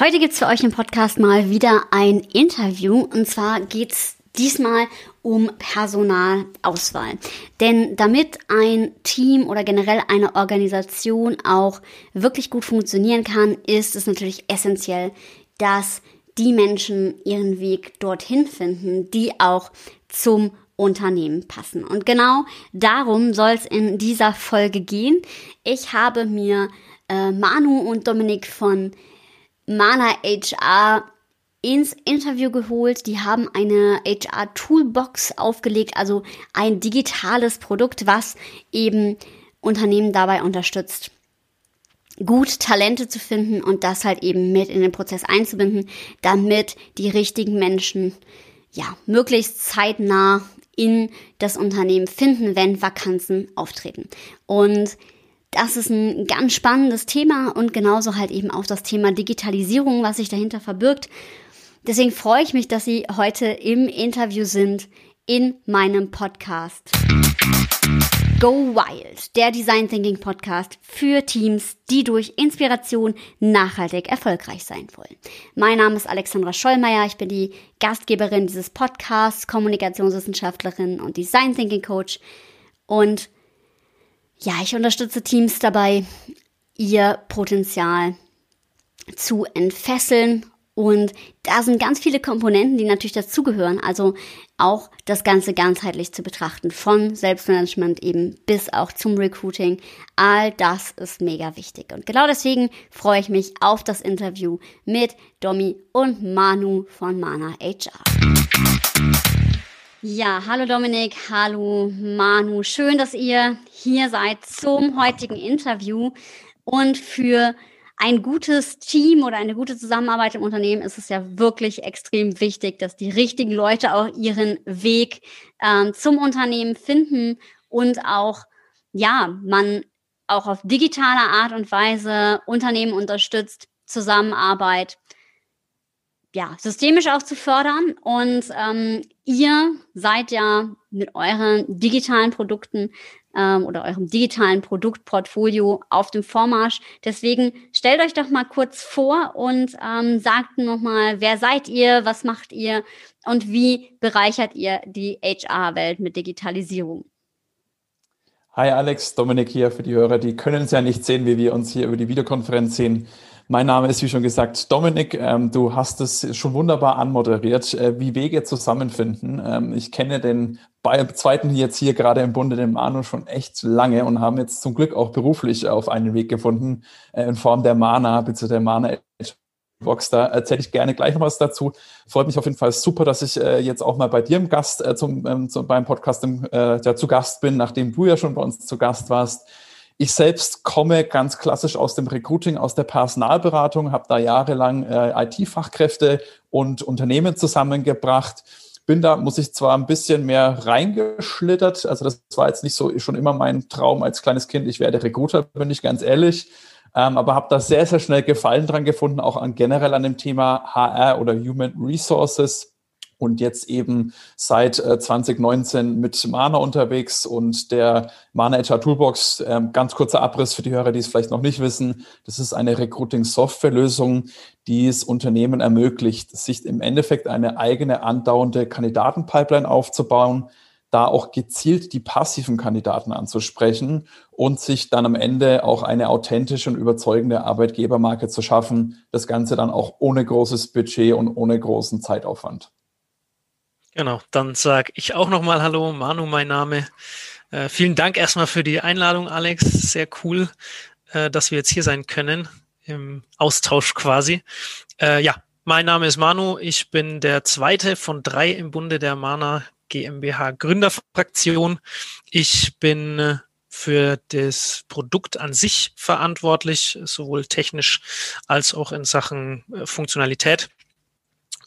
Heute gibt's für euch im Podcast mal wieder ein Interview und zwar geht's diesmal um Personalauswahl. Denn damit ein Team oder generell eine Organisation auch wirklich gut funktionieren kann, ist es natürlich essentiell, dass die Menschen ihren Weg dorthin finden, die auch zum Unternehmen passen. Und genau darum soll es in dieser Folge gehen. Ich habe mir äh, Manu und Dominik von Mana HR ins Interview geholt. Die haben eine HR Toolbox aufgelegt, also ein digitales Produkt, was eben Unternehmen dabei unterstützt, gut Talente zu finden und das halt eben mit in den Prozess einzubinden, damit die richtigen Menschen ja möglichst zeitnah in das Unternehmen finden, wenn Vakanzen auftreten. Und das ist ein ganz spannendes Thema und genauso halt eben auch das Thema Digitalisierung, was sich dahinter verbirgt. Deswegen freue ich mich, dass Sie heute im Interview sind in meinem Podcast. Go Wild, der Design Thinking Podcast für Teams, die durch Inspiration nachhaltig erfolgreich sein wollen. Mein Name ist Alexandra Schollmeier, ich bin die Gastgeberin dieses Podcasts, Kommunikationswissenschaftlerin und Design Thinking Coach und ja, ich unterstütze Teams dabei, ihr Potenzial zu entfesseln. Und da sind ganz viele Komponenten, die natürlich dazugehören. Also auch das Ganze ganzheitlich zu betrachten, von Selbstmanagement eben bis auch zum Recruiting. All das ist mega wichtig. Und genau deswegen freue ich mich auf das Interview mit Domi und Manu von Mana HR. Ja, hallo Dominik, hallo Manu. Schön, dass ihr hier seid zum heutigen Interview. Und für ein gutes Team oder eine gute Zusammenarbeit im Unternehmen ist es ja wirklich extrem wichtig, dass die richtigen Leute auch ihren Weg ähm, zum Unternehmen finden und auch, ja, man auch auf digitale Art und Weise Unternehmen unterstützt, Zusammenarbeit ja, systemisch auch zu fördern. Und ähm, ihr seid ja mit euren digitalen Produkten ähm, oder eurem digitalen Produktportfolio auf dem Vormarsch. Deswegen stellt euch doch mal kurz vor und ähm, sagt nochmal, wer seid ihr, was macht ihr und wie bereichert ihr die HR-Welt mit Digitalisierung? Hi Alex, Dominik hier für die Hörer, die können es ja nicht sehen, wie wir uns hier über die Videokonferenz sehen. Mein Name ist, wie schon gesagt, Dominik. Ähm, du hast es schon wunderbar anmoderiert, äh, wie Wege zusammenfinden. Ähm, ich kenne den zweiten jetzt hier gerade im Bunde, den Manu, schon echt lange und haben jetzt zum Glück auch beruflich auf einen Weg gefunden äh, in Form der Mana, bzw. der Mana Box. Da erzähle ich gerne gleich noch was dazu. Freut mich auf jeden Fall super, dass ich äh, jetzt auch mal bei dir im Gast zum, ähm, zum, beim Podcast im, ja, zu Gast bin, nachdem du ja schon bei uns zu Gast warst. Ich selbst komme ganz klassisch aus dem Recruiting, aus der Personalberatung, habe da jahrelang äh, IT-Fachkräfte und Unternehmen zusammengebracht. Bin da, muss ich zwar ein bisschen mehr reingeschlittert, also das war jetzt nicht so schon immer mein Traum als kleines Kind, ich werde Recruiter, bin ich ganz ehrlich, ähm, aber habe da sehr, sehr schnell Gefallen dran gefunden, auch an generell an dem Thema HR oder Human Resources und jetzt eben seit 2019 äh, mit Mana unterwegs und der Mana HR Toolbox. Ähm, ganz kurzer Abriss für die Hörer, die es vielleicht noch nicht wissen. Das ist eine Recruiting-Software-Lösung, die es Unternehmen ermöglicht, sich im Endeffekt eine eigene andauernde Kandidatenpipeline aufzubauen, da auch gezielt die passiven Kandidaten anzusprechen und sich dann am Ende auch eine authentische und überzeugende Arbeitgebermarke zu schaffen. Das Ganze dann auch ohne großes Budget und ohne großen Zeitaufwand. Genau, dann sage ich auch nochmal Hallo, Manu, mein Name. Äh, vielen Dank erstmal für die Einladung, Alex. Sehr cool, äh, dass wir jetzt hier sein können, im Austausch quasi. Äh, ja, mein Name ist Manu. Ich bin der zweite von drei im Bunde der Mana GmbH Gründerfraktion. Ich bin äh, für das Produkt an sich verantwortlich, sowohl technisch als auch in Sachen äh, Funktionalität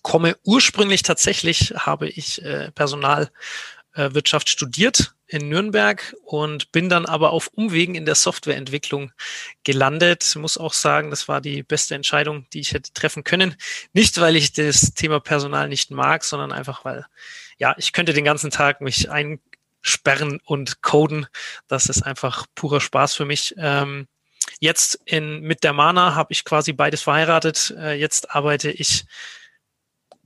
komme ursprünglich tatsächlich, habe ich äh, Personalwirtschaft äh, studiert in Nürnberg und bin dann aber auf Umwegen in der Softwareentwicklung gelandet. muss auch sagen, das war die beste Entscheidung, die ich hätte treffen können. Nicht, weil ich das Thema Personal nicht mag, sondern einfach, weil, ja, ich könnte den ganzen Tag mich einsperren und coden. Das ist einfach purer Spaß für mich. Ähm, jetzt in, mit der Mana habe ich quasi beides verheiratet. Äh, jetzt arbeite ich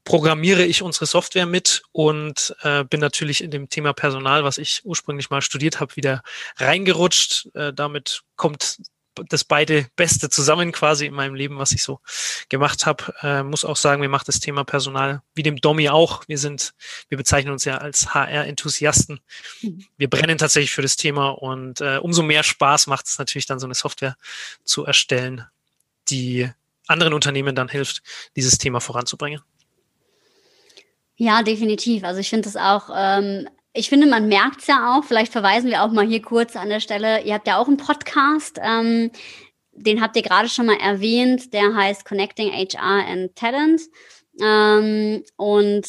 programmiere ich unsere Software mit und äh, bin natürlich in dem Thema Personal, was ich ursprünglich mal studiert habe, wieder reingerutscht. Äh, damit kommt das beide Beste zusammen quasi in meinem Leben, was ich so gemacht habe. Äh, muss auch sagen, mir macht das Thema Personal wie dem Domi auch. Wir sind, wir bezeichnen uns ja als HR-Enthusiasten. Mhm. Wir brennen tatsächlich für das Thema und äh, umso mehr Spaß macht es natürlich dann so eine Software zu erstellen, die anderen Unternehmen dann hilft, dieses Thema voranzubringen. Ja, definitiv. Also ich finde es auch, ähm, ich finde, man merkt es ja auch, vielleicht verweisen wir auch mal hier kurz an der Stelle, ihr habt ja auch einen Podcast, ähm, den habt ihr gerade schon mal erwähnt, der heißt Connecting HR and Talent. Ähm, und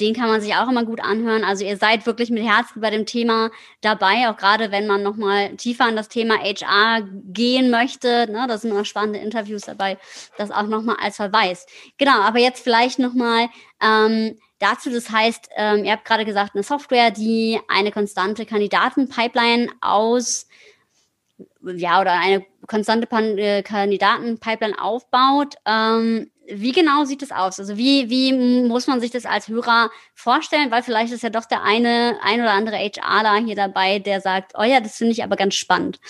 den kann man sich auch immer gut anhören. Also ihr seid wirklich mit Herzen bei dem Thema dabei, auch gerade wenn man nochmal tiefer in das Thema HR gehen möchte. Ne, da sind immer spannende Interviews dabei, das auch nochmal als Verweis. Genau, aber jetzt vielleicht nochmal ähm, dazu, das heißt, ähm, ihr habt gerade gesagt, eine Software, die eine konstante Kandidatenpipeline aus ja, oder eine konstante äh, Kandidatenpipeline aufbaut. Ähm, wie genau sieht das aus? Also wie, wie muss man sich das als Hörer vorstellen? Weil vielleicht ist ja doch der eine, ein oder andere HRler hier dabei, der sagt, oh ja, das finde ich aber ganz spannend.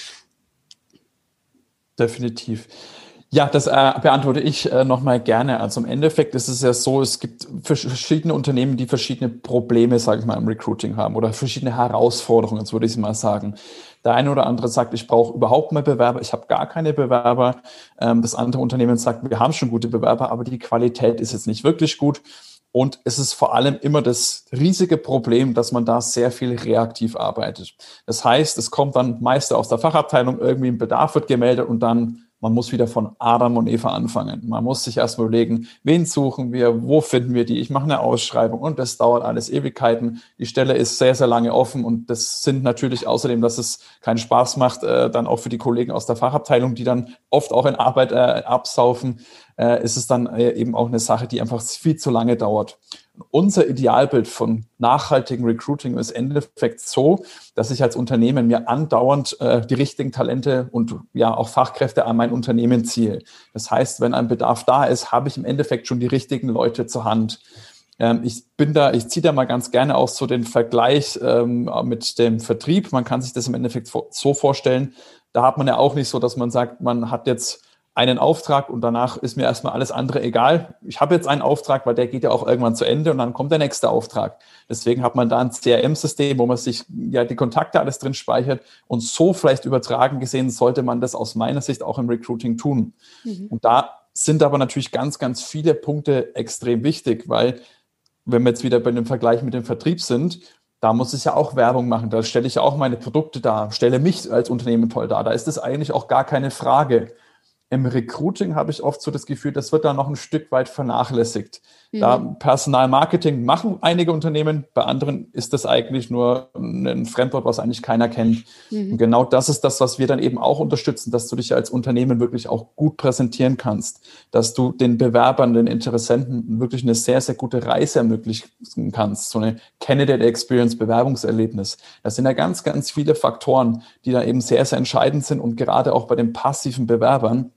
Definitiv. Ja, das äh, beantworte ich äh, nochmal gerne. Also im Endeffekt ist es ja so, es gibt verschiedene Unternehmen, die verschiedene Probleme, sage ich mal, im Recruiting haben oder verschiedene Herausforderungen, würde ich mal sagen. Der eine oder andere sagt, ich brauche überhaupt mehr Bewerber, ich habe gar keine Bewerber. Ähm, das andere Unternehmen sagt, wir haben schon gute Bewerber, aber die Qualität ist jetzt nicht wirklich gut. Und es ist vor allem immer das riesige Problem, dass man da sehr viel reaktiv arbeitet. Das heißt, es kommt dann meist aus der Fachabteilung, irgendwie ein Bedarf wird gemeldet und dann man muss wieder von Adam und Eva anfangen. Man muss sich erstmal überlegen, wen suchen wir, wo finden wir die. Ich mache eine Ausschreibung und das dauert alles Ewigkeiten. Die Stelle ist sehr, sehr lange offen und das sind natürlich außerdem, dass es keinen Spaß macht, äh, dann auch für die Kollegen aus der Fachabteilung, die dann oft auch in Arbeit äh, absaufen, äh, ist es dann äh, eben auch eine Sache, die einfach viel zu lange dauert. Unser Idealbild von nachhaltigem Recruiting ist im Endeffekt so, dass ich als Unternehmen mir andauernd äh, die richtigen Talente und ja auch Fachkräfte an mein Unternehmen ziehe. Das heißt, wenn ein Bedarf da ist, habe ich im Endeffekt schon die richtigen Leute zur Hand. Ähm, ich bin da, ich ziehe da mal ganz gerne auch so den Vergleich ähm, mit dem Vertrieb. Man kann sich das im Endeffekt so vorstellen. Da hat man ja auch nicht so, dass man sagt, man hat jetzt einen Auftrag und danach ist mir erstmal alles andere egal. Ich habe jetzt einen Auftrag, weil der geht ja auch irgendwann zu Ende und dann kommt der nächste Auftrag. Deswegen hat man da ein CRM-System, wo man sich ja die Kontakte alles drin speichert und so vielleicht übertragen gesehen sollte man das aus meiner Sicht auch im Recruiting tun. Mhm. Und da sind aber natürlich ganz, ganz viele Punkte extrem wichtig, weil wenn wir jetzt wieder bei dem Vergleich mit dem Vertrieb sind, da muss ich ja auch Werbung machen. Da stelle ich ja auch meine Produkte dar, stelle mich als Unternehmen toll dar. Da ist es eigentlich auch gar keine Frage. Im Recruiting habe ich oft so das Gefühl, das wird da noch ein Stück weit vernachlässigt. Mhm. Da Personalmarketing machen einige Unternehmen, bei anderen ist das eigentlich nur ein Fremdwort, was eigentlich keiner kennt. Mhm. Und genau das ist das, was wir dann eben auch unterstützen, dass du dich als Unternehmen wirklich auch gut präsentieren kannst, dass du den Bewerbern, den Interessenten wirklich eine sehr, sehr gute Reise ermöglichen kannst, so eine Candidate Experience, Bewerbungserlebnis. Das sind ja ganz, ganz viele Faktoren, die da eben sehr, sehr entscheidend sind und gerade auch bei den passiven Bewerbern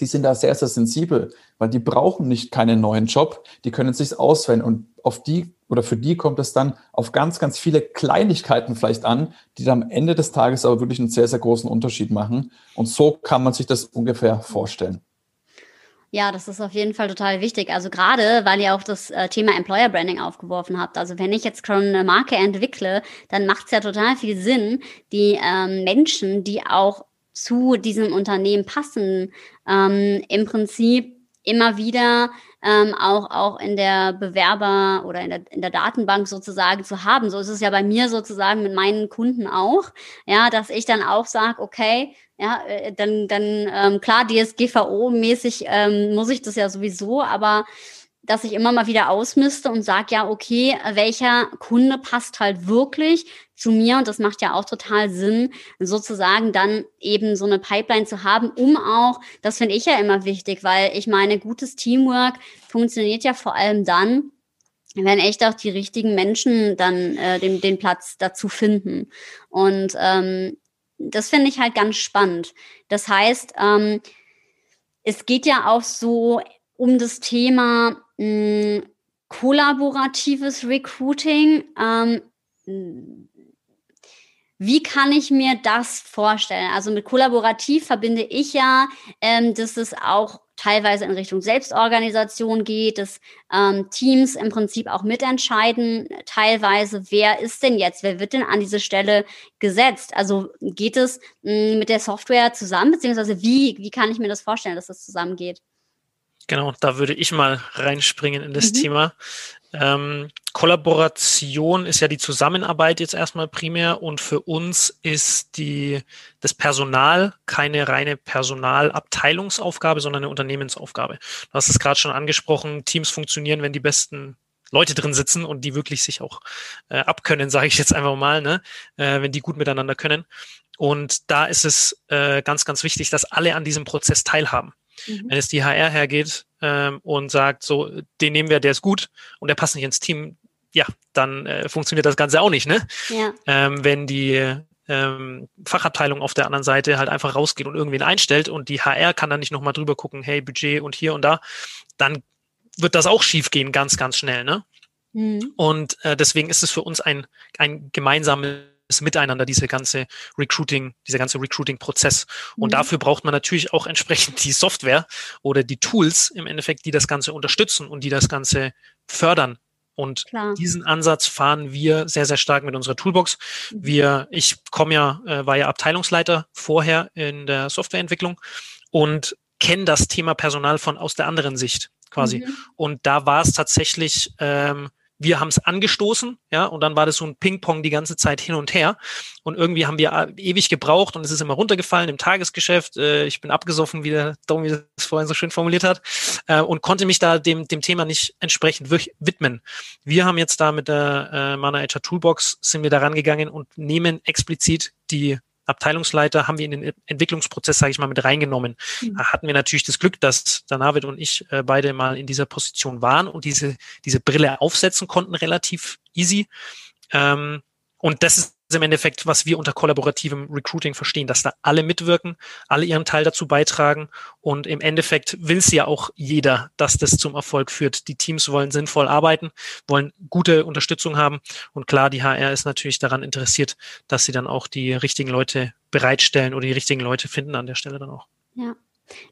die sind da sehr, sehr sensibel, weil die brauchen nicht keinen neuen Job, die können sich auswählen und auf die oder für die kommt es dann auf ganz, ganz viele Kleinigkeiten vielleicht an, die dann am Ende des Tages aber wirklich einen sehr, sehr großen Unterschied machen. Und so kann man sich das ungefähr vorstellen. Ja, das ist auf jeden Fall total wichtig. Also gerade, weil ihr auch das äh, Thema Employer Branding aufgeworfen habt. Also wenn ich jetzt schon eine Marke entwickle, dann macht es ja total viel Sinn, die ähm, Menschen, die auch zu diesem Unternehmen passen, ähm, im Prinzip immer wieder ähm, auch, auch in der Bewerber oder in der, in der Datenbank sozusagen zu haben. So ist es ja bei mir sozusagen mit meinen Kunden auch, ja, dass ich dann auch sage, okay, ja, äh, dann, dann ähm, klar, DSGVO-mäßig ähm, muss ich das ja sowieso, aber dass ich immer mal wieder ausmiste und sage, ja, okay, welcher Kunde passt halt wirklich zu mir und das macht ja auch total Sinn, sozusagen dann eben so eine Pipeline zu haben, um auch, das finde ich ja immer wichtig, weil ich meine, gutes Teamwork funktioniert ja vor allem dann, wenn echt auch die richtigen Menschen dann äh, den, den Platz dazu finden. Und ähm, das finde ich halt ganz spannend. Das heißt, ähm, es geht ja auch so um das Thema mh, kollaboratives Recruiting. Ähm, wie kann ich mir das vorstellen? Also mit kollaborativ verbinde ich ja, ähm, dass es auch teilweise in Richtung Selbstorganisation geht, dass ähm, Teams im Prinzip auch mitentscheiden, teilweise, wer ist denn jetzt, wer wird denn an diese Stelle gesetzt? Also geht es mh, hm, mit der Software zusammen, beziehungsweise wie, wie kann ich mir das vorstellen, dass das zusammengeht? Genau, da würde ich mal reinspringen in das mhm. Thema. Ähm, Kollaboration ist ja die Zusammenarbeit jetzt erstmal primär und für uns ist die, das Personal keine reine Personalabteilungsaufgabe, sondern eine Unternehmensaufgabe. Du hast es gerade schon angesprochen, Teams funktionieren, wenn die besten Leute drin sitzen und die wirklich sich auch äh, abkönnen, sage ich jetzt einfach mal, ne? äh, wenn die gut miteinander können. Und da ist es äh, ganz, ganz wichtig, dass alle an diesem Prozess teilhaben. Mhm. Wenn es die HR hergeht ähm, und sagt, so, den nehmen wir, der ist gut und der passt nicht ins Team, ja, dann äh, funktioniert das Ganze auch nicht, ne? Ja. Ähm, wenn die ähm, Fachabteilung auf der anderen Seite halt einfach rausgeht und irgendwen einstellt und die HR kann dann nicht nochmal drüber gucken, hey, Budget und hier und da, dann wird das auch schief gehen, ganz, ganz schnell, ne? Mhm. Und äh, deswegen ist es für uns ein, ein gemeinsames Miteinander, diese ganze Recruiting, dieser ganze Recruiting-Prozess. Und mhm. dafür braucht man natürlich auch entsprechend die Software oder die Tools im Endeffekt, die das Ganze unterstützen und die das Ganze fördern. Und Klar. diesen Ansatz fahren wir sehr, sehr stark mit unserer Toolbox. Mhm. Wir, ich komme ja, äh, war ja Abteilungsleiter vorher in der Softwareentwicklung und kenne das Thema Personal von aus der anderen Sicht quasi. Mhm. Und da war es tatsächlich ähm, wir haben es angestoßen, ja, und dann war das so ein Ping-Pong die ganze Zeit hin und her. Und irgendwie haben wir äh, ewig gebraucht und es ist immer runtergefallen im Tagesgeschäft. Äh, ich bin abgesoffen, wie der Domi das vorhin so schön formuliert hat, äh, und konnte mich da dem, dem Thema nicht entsprechend widmen. Wir haben jetzt da mit der äh, Mana Toolbox sind wir da rangegangen und nehmen explizit die Abteilungsleiter haben wir in den Entwicklungsprozess, sage ich mal, mit reingenommen. Mhm. Da hatten wir natürlich das Glück, dass David und ich äh, beide mal in dieser Position waren und diese, diese Brille aufsetzen konnten, relativ easy. Ähm, und das ist im Endeffekt, was wir unter kollaborativem Recruiting verstehen, dass da alle mitwirken, alle ihren Teil dazu beitragen und im Endeffekt will es ja auch jeder, dass das zum Erfolg führt. Die Teams wollen sinnvoll arbeiten, wollen gute Unterstützung haben und klar, die HR ist natürlich daran interessiert, dass sie dann auch die richtigen Leute bereitstellen oder die richtigen Leute finden an der Stelle dann auch. Ja.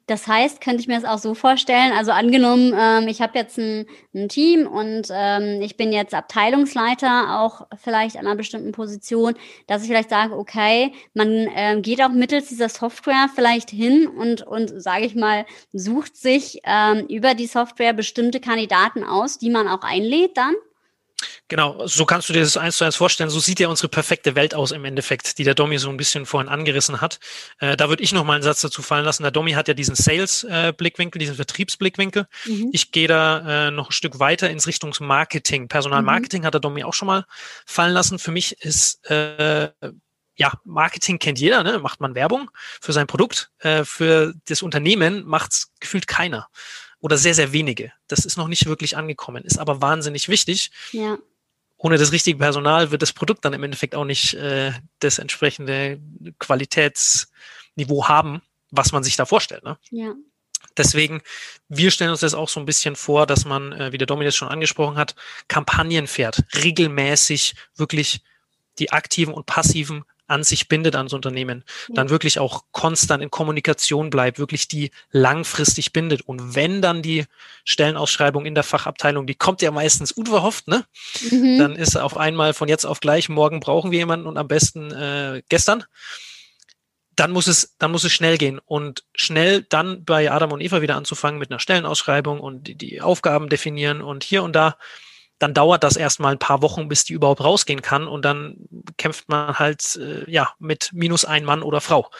Das heißt, könnte ich mir das auch so vorstellen, also angenommen, ähm, ich habe jetzt ein, ein, Team und ähm, ich bin jetzt Abteilungsleiter, auch vielleicht an einer bestimmten Position, dass ich vielleicht sage, okay, man ähm, geht auch mittels dieser Software vielleicht hin und, und sage ich mal, sucht sich ähm, über die Software bestimmte Kandidaten aus, die man auch einlädt dann? Genau, so kannst du dir das eins zu eins vorstellen. So sieht ja unsere perfekte Welt aus im Endeffekt, die der Domi so ein bisschen vorhin angerissen hat. Äh, da würde ich noch mal einen Satz dazu fallen lassen. Der Domi hat ja diesen Sales-Blickwinkel, diesen Vertriebsblickwinkel. Mhm. Ich gehe da äh, noch ein Stück weiter ins Richtung Marketing. Personalmarketing mhm. hat der Domi auch schon mal fallen lassen. Für mich ist äh, ja, Marketing kennt jeder, ne? macht man Werbung für sein Produkt. Äh, für das Unternehmen macht's gefühlt keiner oder sehr, sehr wenige. Das ist noch nicht wirklich angekommen, ist aber wahnsinnig wichtig. Ja. Ohne das richtige Personal wird das Produkt dann im Endeffekt auch nicht äh, das entsprechende Qualitätsniveau haben, was man sich da vorstellt. Ne? Ja. Deswegen, wir stellen uns das auch so ein bisschen vor, dass man, äh, wie der Dominik schon angesprochen hat, Kampagnen fährt, regelmäßig wirklich die aktiven und passiven an sich bindet ans Unternehmen, dann wirklich auch konstant in Kommunikation bleibt, wirklich die langfristig bindet. Und wenn dann die Stellenausschreibung in der Fachabteilung, die kommt ja meistens unverhofft, ne? Mhm. Dann ist auf einmal von jetzt auf gleich, morgen brauchen wir jemanden und am besten äh, gestern. Dann muss es, dann muss es schnell gehen und schnell dann bei Adam und Eva wieder anzufangen mit einer Stellenausschreibung und die, die Aufgaben definieren und hier und da dann dauert das erstmal ein paar Wochen, bis die überhaupt rausgehen kann und dann kämpft man halt äh, ja mit minus ein Mann oder Frau.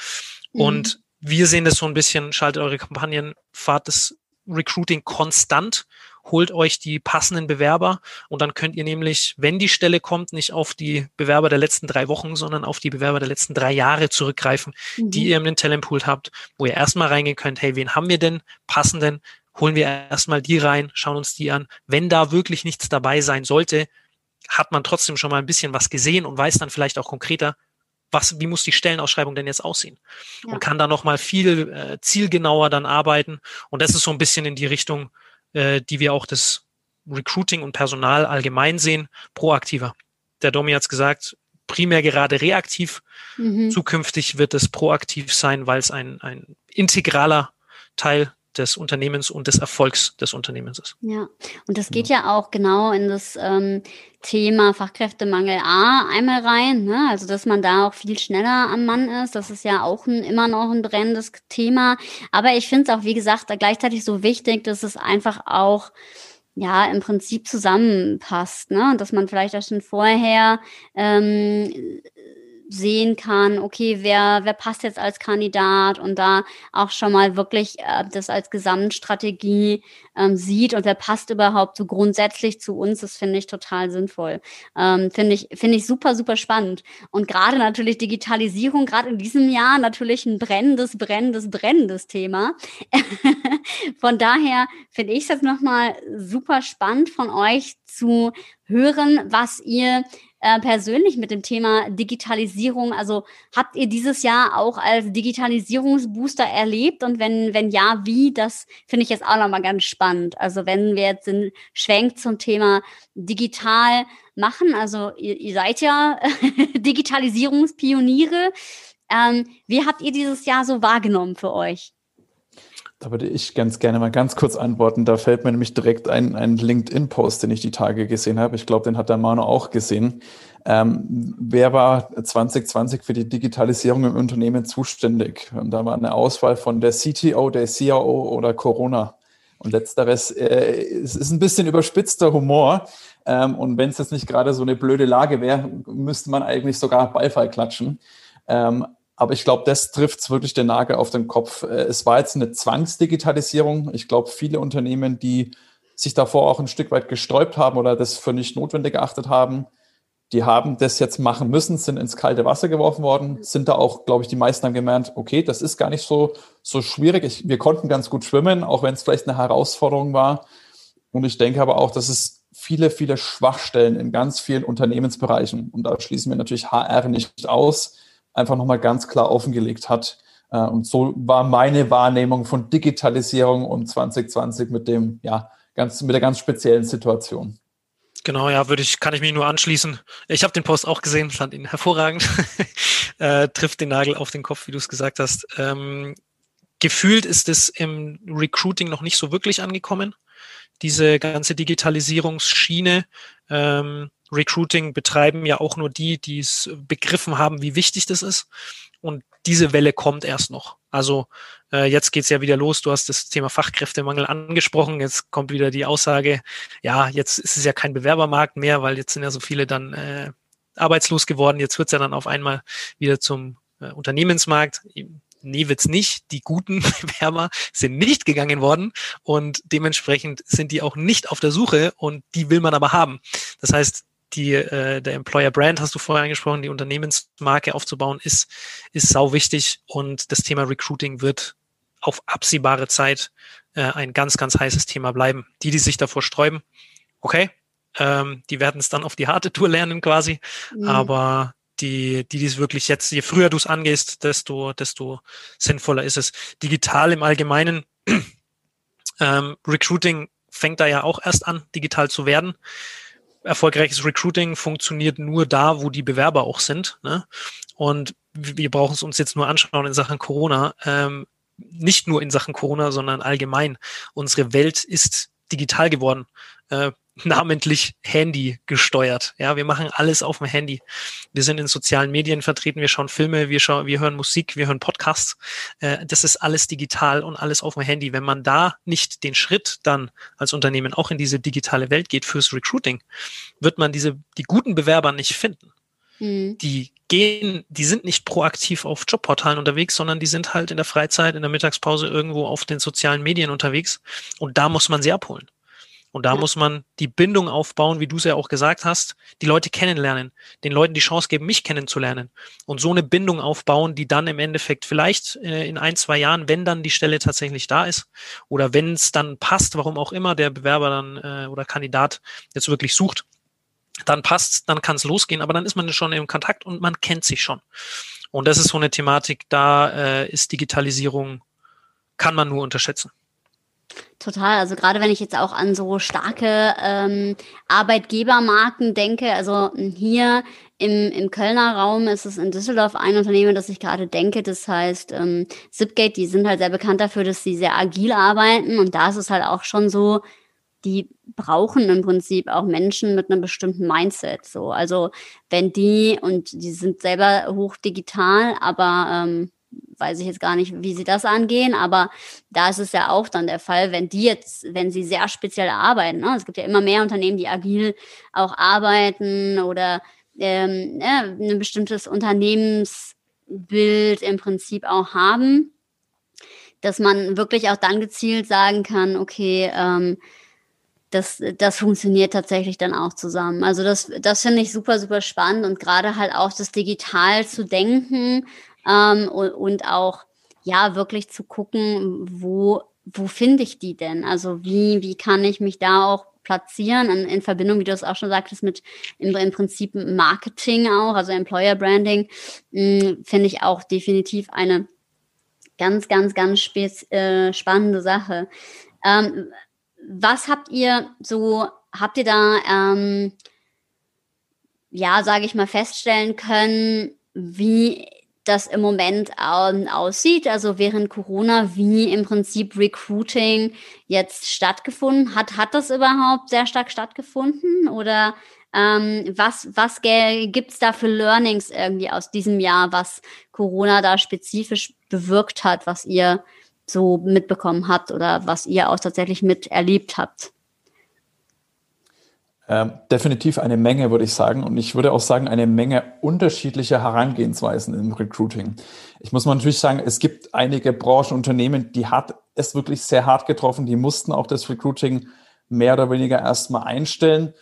Mhm. Und wir sehen das so ein bisschen, schaltet eure Kampagnen, fahrt das Recruiting konstant, holt euch die passenden Bewerber und dann könnt ihr nämlich, wenn die Stelle kommt, nicht auf die Bewerber der letzten drei Wochen, sondern auf die Bewerber der letzten drei Jahre zurückgreifen, mhm. die ihr in den Talentpool habt, wo ihr erstmal reingehen könnt, hey, wen haben wir denn passenden? Holen wir erstmal die rein, schauen uns die an. Wenn da wirklich nichts dabei sein sollte, hat man trotzdem schon mal ein bisschen was gesehen und weiß dann vielleicht auch konkreter, was, wie muss die Stellenausschreibung denn jetzt aussehen? Ja. Und kann da nochmal viel äh, zielgenauer dann arbeiten. Und das ist so ein bisschen in die Richtung, äh, die wir auch das Recruiting und Personal allgemein sehen, proaktiver. Der Domi hat es gesagt, primär gerade reaktiv. Mhm. Zukünftig wird es proaktiv sein, weil es ein, ein integraler Teil des Unternehmens und des Erfolgs des Unternehmens ist. Ja, und das geht ja, ja auch genau in das ähm, Thema Fachkräftemangel A einmal rein, ne? also dass man da auch viel schneller am Mann ist. Das ist ja auch ein, immer noch ein brennendes Thema. Aber ich finde es auch, wie gesagt, gleichzeitig so wichtig, dass es einfach auch ja im Prinzip zusammenpasst, ne? dass man vielleicht auch schon vorher ähm, sehen kann, okay, wer, wer passt jetzt als Kandidat und da auch schon mal wirklich äh, das als Gesamtstrategie ähm, sieht und wer passt überhaupt so grundsätzlich zu uns, das finde ich total sinnvoll. Ähm, finde ich, finde ich super, super spannend. Und gerade natürlich Digitalisierung, gerade in diesem Jahr natürlich ein brennendes, brennendes, brennendes Thema. von daher finde ich es jetzt nochmal super spannend von euch zu hören, was ihr äh, persönlich mit dem Thema Digitalisierung? Also habt ihr dieses Jahr auch als Digitalisierungsbooster erlebt? Und wenn, wenn ja, wie? Das finde ich jetzt auch nochmal ganz spannend. Also wenn wir jetzt einen Schwenk zum Thema digital machen, also ihr, ihr seid ja Digitalisierungspioniere. Ähm, wie habt ihr dieses Jahr so wahrgenommen für euch? Da würde ich ganz gerne mal ganz kurz antworten. Da fällt mir nämlich direkt ein, ein LinkedIn-Post, den ich die Tage gesehen habe. Ich glaube, den hat der Manu auch gesehen. Ähm, wer war 2020 für die Digitalisierung im Unternehmen zuständig? Und da war eine Auswahl von der CTO, der CIO oder Corona. Und letzteres äh, es ist ein bisschen überspitzter Humor. Ähm, und wenn es jetzt nicht gerade so eine blöde Lage wäre, müsste man eigentlich sogar Beifall klatschen. Ähm, aber ich glaube, das trifft wirklich den Nagel auf den Kopf. Äh, es war jetzt eine Zwangsdigitalisierung. Ich glaube, viele Unternehmen, die sich davor auch ein Stück weit gesträubt haben oder das für nicht notwendig geachtet haben, die haben das jetzt machen müssen, sind ins kalte Wasser geworfen worden, sind da auch, glaube ich, die meisten haben gemerkt, okay, das ist gar nicht so, so schwierig. Ich, wir konnten ganz gut schwimmen, auch wenn es vielleicht eine Herausforderung war. Und ich denke aber auch, dass es viele, viele Schwachstellen in ganz vielen Unternehmensbereichen, und da schließen wir natürlich HR nicht aus, einfach nochmal ganz klar offengelegt hat. Äh, und so war meine Wahrnehmung von Digitalisierung um 2020 mit dem, ja, ganz, mit der ganz speziellen Situation. Genau, ja, würde ich, kann ich mich nur anschließen. Ich habe den Post auch gesehen, fand ihn hervorragend. äh, trifft den Nagel auf den Kopf, wie du es gesagt hast. Ähm, gefühlt ist es im Recruiting noch nicht so wirklich angekommen. Diese ganze Digitalisierungsschiene. Ähm, Recruiting betreiben ja auch nur die, die es begriffen haben, wie wichtig das ist. Und diese Welle kommt erst noch. Also äh, jetzt geht's ja wieder los. Du hast das Thema Fachkräftemangel angesprochen. Jetzt kommt wieder die Aussage, ja, jetzt ist es ja kein Bewerbermarkt mehr, weil jetzt sind ja so viele dann äh, arbeitslos geworden. Jetzt wird's ja dann auf einmal wieder zum äh, Unternehmensmarkt. Nee, wird's nicht. Die guten Bewerber sind nicht gegangen worden und dementsprechend sind die auch nicht auf der Suche und die will man aber haben. Das heißt, die, äh, der Employer Brand hast du vorher angesprochen, die Unternehmensmarke aufzubauen, ist, ist sau wichtig und das Thema Recruiting wird auf absehbare Zeit äh, ein ganz, ganz heißes Thema bleiben. Die, die sich davor sträuben, okay, ähm, die werden es dann auf die harte Tour lernen quasi, mhm. aber die, die dies wirklich jetzt, je früher du es angehst, desto, desto sinnvoller ist es. Digital im Allgemeinen, ähm, Recruiting fängt da ja auch erst an, digital zu werden erfolgreiches Recruiting funktioniert nur da, wo die Bewerber auch sind. Ne? Und wir brauchen es uns jetzt nur anschauen in Sachen Corona. Ähm, nicht nur in Sachen Corona, sondern allgemein. Unsere Welt ist digital geworden. Äh, namentlich Handy gesteuert. Ja, wir machen alles auf dem Handy. Wir sind in sozialen Medien vertreten, wir schauen Filme, wir schauen, wir hören Musik, wir hören Podcasts. Äh, das ist alles digital und alles auf dem Handy. Wenn man da nicht den Schritt dann als Unternehmen auch in diese digitale Welt geht fürs Recruiting, wird man diese, die guten Bewerber nicht finden. Mhm. Die gehen, die sind nicht proaktiv auf Jobportalen unterwegs, sondern die sind halt in der Freizeit, in der Mittagspause irgendwo auf den sozialen Medien unterwegs. Und da muss man sie abholen. Und da muss man die Bindung aufbauen, wie du es ja auch gesagt hast, die Leute kennenlernen, den Leuten die Chance geben, mich kennenzulernen und so eine Bindung aufbauen, die dann im Endeffekt vielleicht äh, in ein, zwei Jahren, wenn dann die Stelle tatsächlich da ist oder wenn es dann passt, warum auch immer der Bewerber dann äh, oder Kandidat jetzt wirklich sucht, dann passt, dann kann es losgehen, aber dann ist man schon im Kontakt und man kennt sich schon. Und das ist so eine Thematik, da äh, ist Digitalisierung, kann man nur unterschätzen. Total. Also gerade wenn ich jetzt auch an so starke ähm, Arbeitgebermarken denke, also hier im, im Kölner Raum ist es in Düsseldorf ein Unternehmen, das ich gerade denke. Das heißt ähm, Zipgate, die sind halt sehr bekannt dafür, dass sie sehr agil arbeiten. Und da ist es halt auch schon so, die brauchen im Prinzip auch Menschen mit einem bestimmten Mindset. So, also wenn die und die sind selber hoch digital, aber ähm, weiß ich jetzt gar nicht, wie sie das angehen, aber da ist es ja auch dann der Fall, wenn die jetzt, wenn sie sehr speziell arbeiten, ne? es gibt ja immer mehr Unternehmen, die agil auch arbeiten oder ähm, ja, ein bestimmtes Unternehmensbild im Prinzip auch haben, dass man wirklich auch dann gezielt sagen kann, okay, ähm, das, das funktioniert tatsächlich dann auch zusammen. Also das, das finde ich super, super spannend und gerade halt auch das digital zu denken ähm, und, auch ja wirklich zu gucken, wo, wo finde ich die denn? Also wie, wie kann ich mich da auch platzieren in, in Verbindung, wie du es auch schon sagtest, mit im, im Prinzip Marketing auch, also Employer Branding, hm, finde ich auch definitiv eine ganz, ganz, ganz äh, spannende Sache. Ähm, was habt ihr so, habt ihr da, ähm, ja, sage ich mal, feststellen können, wie das im Moment ähm, aussieht, also während Corona, wie im Prinzip Recruiting jetzt stattgefunden hat. Hat das überhaupt sehr stark stattgefunden oder ähm, was, was gibt es da für Learnings irgendwie aus diesem Jahr, was Corona da spezifisch bewirkt hat, was ihr so mitbekommen habt oder was ihr auch tatsächlich miterlebt habt? Ähm, definitiv eine Menge, würde ich sagen. Und ich würde auch sagen, eine Menge unterschiedlicher Herangehensweisen im Recruiting. Ich muss mal natürlich sagen, es gibt einige Branchenunternehmen, die hat es wirklich sehr hart getroffen. Die mussten auch das Recruiting mehr oder weniger erstmal einstellen.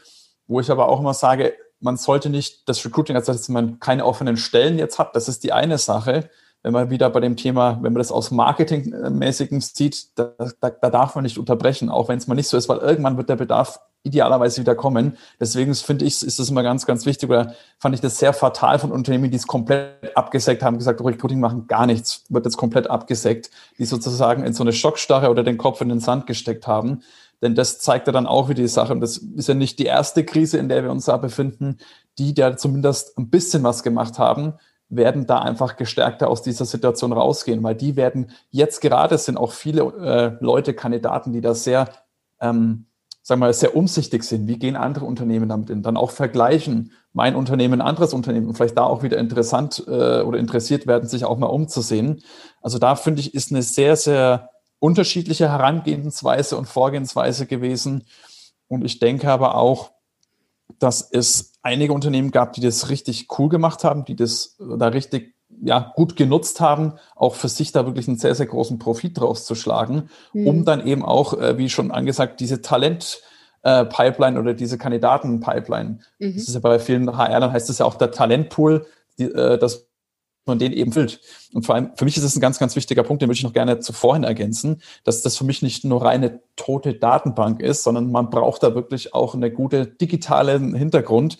Wo ich aber auch immer sage, man sollte nicht das Recruiting, als dass man keine offenen Stellen jetzt hat, das ist die eine Sache. Wenn man wieder bei dem Thema, wenn man das aus Marketingmäßigem sieht, da, da, da darf man nicht unterbrechen, auch wenn es mal nicht so ist, weil irgendwann wird der Bedarf idealerweise wieder kommen. Deswegen finde ich, ist das immer ganz, ganz wichtig oder fand ich das sehr fatal von Unternehmen, die es komplett abgesägt haben, gesagt, oh, Recruiting machen gar nichts, wird jetzt komplett abgesägt, die sozusagen in so eine Schockstarre oder den Kopf in den Sand gesteckt haben. Denn das zeigt ja dann auch wieder die Sache. Und das ist ja nicht die erste Krise, in der wir uns da befinden. Die, die zumindest ein bisschen was gemacht haben, werden da einfach gestärkter aus dieser Situation rausgehen, weil die werden jetzt gerade sind auch viele äh, Leute, Kandidaten, die da sehr ähm, sagen wir mal, sehr umsichtig sind. Wie gehen andere Unternehmen damit in? Dann auch vergleichen, mein Unternehmen, anderes Unternehmen und vielleicht da auch wieder interessant äh, oder interessiert werden, sich auch mal umzusehen. Also da finde ich, ist eine sehr, sehr unterschiedliche Herangehensweise und Vorgehensweise gewesen. Und ich denke aber auch, dass es einige Unternehmen gab, die das richtig cool gemacht haben, die das da richtig ja, gut genutzt haben, auch für sich da wirklich einen sehr, sehr großen Profit draus zu schlagen, mhm. um dann eben auch, äh, wie schon angesagt, diese Talent- äh, Pipeline oder diese Kandidaten-Pipeline. Mhm. Das ist ja bei vielen HR, dann heißt es ja auch der Talentpool, die, äh, dass man den eben füllt. Und vor allem, für mich ist es ein ganz, ganz wichtiger Punkt, den würde ich noch gerne zuvorhin ergänzen, dass das für mich nicht nur reine tote Datenbank ist, sondern man braucht da wirklich auch eine gute digitalen Hintergrund,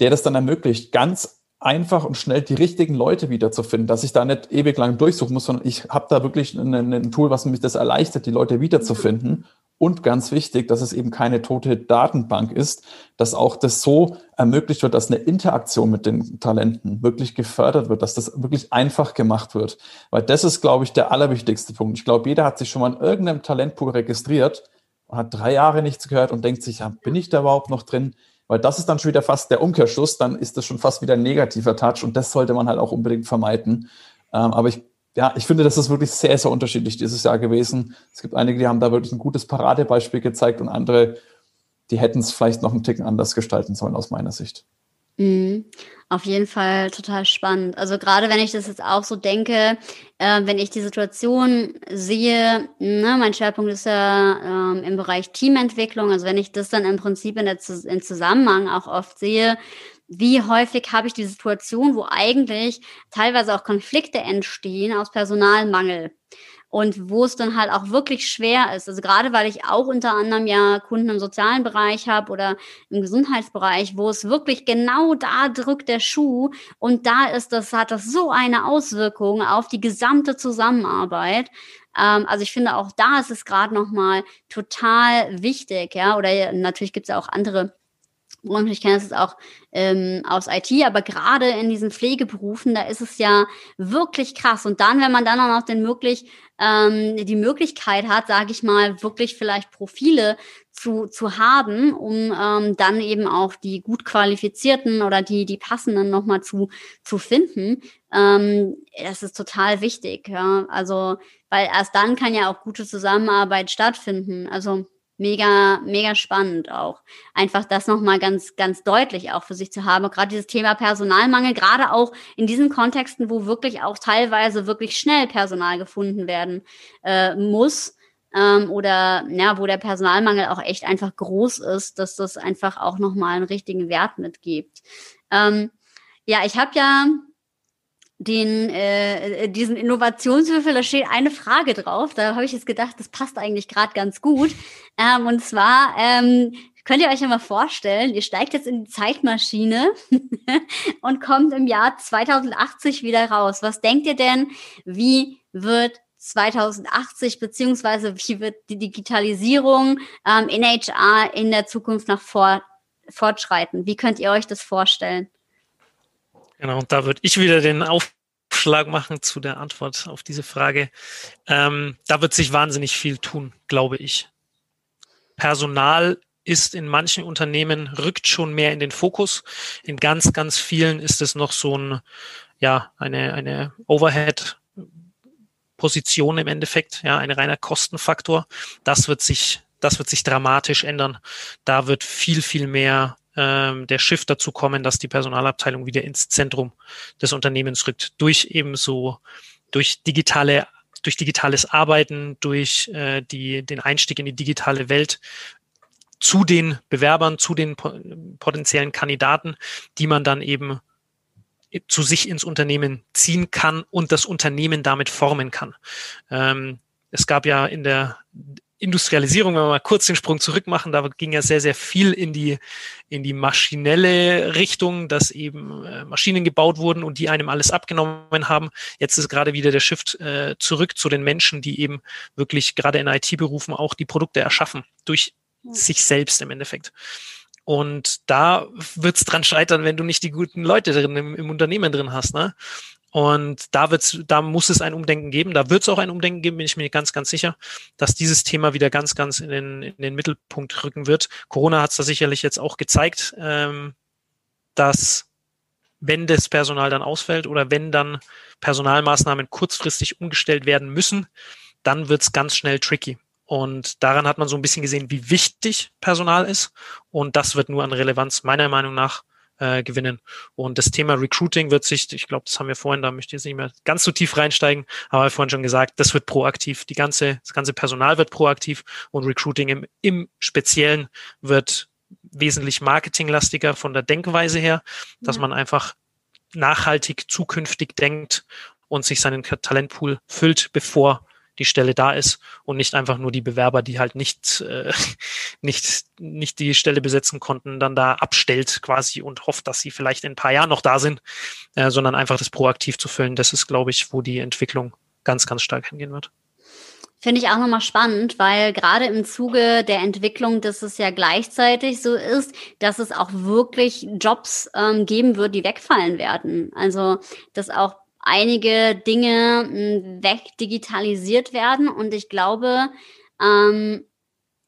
der das dann ermöglicht, ganz einfach und schnell die richtigen Leute wiederzufinden, dass ich da nicht ewig lang durchsuchen muss, sondern ich habe da wirklich ein, ein Tool, was mich das erleichtert, die Leute wiederzufinden. Und ganz wichtig, dass es eben keine tote Datenbank ist, dass auch das so ermöglicht wird, dass eine Interaktion mit den Talenten wirklich gefördert wird, dass das wirklich einfach gemacht wird. Weil das ist, glaube ich, der allerwichtigste Punkt. Ich glaube, jeder hat sich schon mal in irgendeinem Talentpool registriert und hat drei Jahre nichts gehört und denkt sich, ja, bin ich da überhaupt noch drin? Weil das ist dann schon wieder fast der Umkehrschluss, dann ist das schon fast wieder ein negativer Touch und das sollte man halt auch unbedingt vermeiden. Ähm, aber ich, ja, ich finde, das ist wirklich sehr, sehr unterschiedlich dieses Jahr gewesen. Es gibt einige, die haben da wirklich ein gutes Paradebeispiel gezeigt und andere, die hätten es vielleicht noch einen Ticken anders gestalten sollen aus meiner Sicht. Mhm. Auf jeden Fall total spannend. Also gerade wenn ich das jetzt auch so denke, äh, wenn ich die Situation sehe, ne, mein Schwerpunkt ist ja ähm, im Bereich Teamentwicklung, also wenn ich das dann im Prinzip in der in Zusammenhang auch oft sehe, wie häufig habe ich die Situation, wo eigentlich teilweise auch Konflikte entstehen aus Personalmangel. und wo es dann halt auch wirklich schwer ist. Also gerade weil ich auch unter anderem ja Kunden im sozialen Bereich habe oder im Gesundheitsbereich, wo es wirklich genau da drückt der Schuh und da ist das, hat das so eine Auswirkung auf die gesamte Zusammenarbeit. Ähm, also ich finde auch da ist es gerade nochmal total wichtig, ja, oder natürlich gibt es ja auch andere und ich kenne das auch ähm, aus IT, aber gerade in diesen Pflegeberufen, da ist es ja wirklich krass. Und dann, wenn man dann auch noch den möglich, ähm, die Möglichkeit hat, sage ich mal, wirklich vielleicht Profile zu, zu haben, um ähm, dann eben auch die gut qualifizierten oder die, die passenden nochmal zu, zu finden, ähm, das ist total wichtig. Ja? Also, weil erst dann kann ja auch gute Zusammenarbeit stattfinden. Also mega, mega spannend auch. Einfach das nochmal ganz, ganz deutlich auch für sich zu haben. Gerade dieses Thema Personalmangel, gerade auch in diesen Kontexten, wo wirklich auch teilweise wirklich schnell Personal gefunden werden äh, muss. Ähm, oder ja, wo der Personalmangel auch echt einfach groß ist, dass das einfach auch nochmal einen richtigen Wert mitgibt. Ähm, ja, ich habe ja den äh, diesen Innovationswürfel, da steht eine Frage drauf. Da habe ich jetzt gedacht, das passt eigentlich gerade ganz gut. Ähm, und zwar ähm, könnt ihr euch ja mal vorstellen, ihr steigt jetzt in die Zeitmaschine und kommt im Jahr 2080 wieder raus. Was denkt ihr denn, wie wird 2080 beziehungsweise wie wird die Digitalisierung ähm, in HR in der Zukunft nach vor, fortschreiten? Wie könnt ihr euch das vorstellen? Genau, und da würde ich wieder den Aufschlag machen zu der Antwort auf diese Frage. Ähm, da wird sich wahnsinnig viel tun, glaube ich. Personal ist in manchen Unternehmen, rückt schon mehr in den Fokus. In ganz, ganz vielen ist es noch so ein, ja, eine, eine Overhead Position im Endeffekt, ja, ein reiner Kostenfaktor. Das wird sich, das wird sich dramatisch ändern. Da wird viel, viel mehr ähm, der Shift dazu kommen, dass die Personalabteilung wieder ins Zentrum des Unternehmens rückt. Durch eben so, durch digitale durch digitales Arbeiten, durch äh, die, den Einstieg in die digitale Welt zu den Bewerbern, zu den potenziellen Kandidaten, die man dann eben zu sich ins Unternehmen ziehen kann und das Unternehmen damit formen kann. Ähm, es gab ja in der Industrialisierung, wenn wir mal kurz den Sprung zurück machen, da ging ja sehr, sehr viel in die, in die maschinelle Richtung, dass eben äh, Maschinen gebaut wurden und die einem alles abgenommen haben. Jetzt ist gerade wieder der Shift äh, zurück zu den Menschen, die eben wirklich gerade in IT-Berufen auch die Produkte erschaffen, durch mhm. sich selbst im Endeffekt. Und da wird's dran scheitern, wenn du nicht die guten Leute drin im, im Unternehmen drin hast. Ne? Und da wird's, da muss es ein Umdenken geben. Da wird es auch ein Umdenken geben, bin ich mir ganz, ganz sicher, dass dieses Thema wieder ganz, ganz in den, in den Mittelpunkt rücken wird. Corona hat es da sicherlich jetzt auch gezeigt, ähm, dass wenn das Personal dann ausfällt oder wenn dann Personalmaßnahmen kurzfristig umgestellt werden müssen, dann wird es ganz schnell tricky. Und daran hat man so ein bisschen gesehen, wie wichtig Personal ist. Und das wird nur an Relevanz meiner Meinung nach äh, gewinnen. Und das Thema Recruiting wird sich, ich glaube, das haben wir vorhin, da möchte ich jetzt nicht mehr ganz so tief reinsteigen, aber vorhin schon gesagt, das wird proaktiv. Die ganze, das ganze Personal wird proaktiv und Recruiting im, im Speziellen wird wesentlich marketinglastiger von der Denkweise her, dass ja. man einfach nachhaltig zukünftig denkt und sich seinen Talentpool füllt, bevor die Stelle da ist und nicht einfach nur die Bewerber, die halt nicht, äh, nicht, nicht die Stelle besetzen konnten, dann da abstellt quasi und hofft, dass sie vielleicht in ein paar Jahren noch da sind, äh, sondern einfach das proaktiv zu füllen. Das ist, glaube ich, wo die Entwicklung ganz, ganz stark hingehen wird. Finde ich auch nochmal spannend, weil gerade im Zuge der Entwicklung, dass es ja gleichzeitig so ist, dass es auch wirklich Jobs ähm, geben wird, die wegfallen werden. Also, dass auch einige Dinge hm, wegdigitalisiert werden. Und ich glaube, ähm,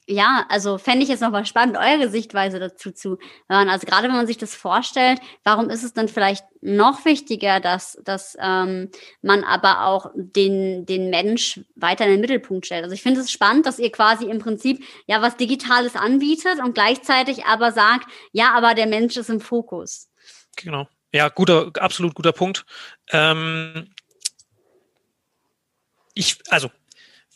ja, also fände ich jetzt nochmal spannend, eure Sichtweise dazu zu hören. Also gerade wenn man sich das vorstellt, warum ist es dann vielleicht noch wichtiger, dass, dass ähm, man aber auch den, den Mensch weiter in den Mittelpunkt stellt? Also ich finde es spannend, dass ihr quasi im Prinzip ja was Digitales anbietet und gleichzeitig aber sagt, ja, aber der Mensch ist im Fokus. Genau. Ja, guter, absolut guter Punkt. Ähm, ich, also,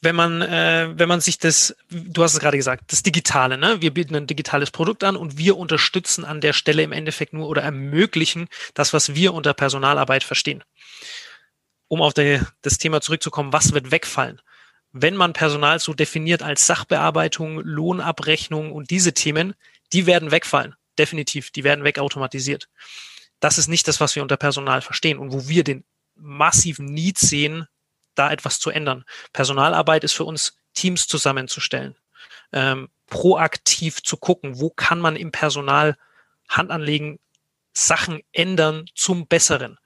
wenn man, äh, wenn man sich das, du hast es gerade gesagt, das Digitale, ne? Wir bieten ein digitales Produkt an und wir unterstützen an der Stelle im Endeffekt nur oder ermöglichen das, was wir unter Personalarbeit verstehen. Um auf die, das Thema zurückzukommen, was wird wegfallen? wenn man Personal so definiert als Sachbearbeitung, Lohnabrechnung und diese Themen, die werden wegfallen. Definitiv, die werden wegautomatisiert. Das ist nicht das, was wir unter Personal verstehen und wo wir den massiven Need sehen, da etwas zu ändern. Personalarbeit ist für uns Teams zusammenzustellen, ähm, proaktiv zu gucken, wo kann man im Personal Hand anlegen, Sachen ändern zum Besseren.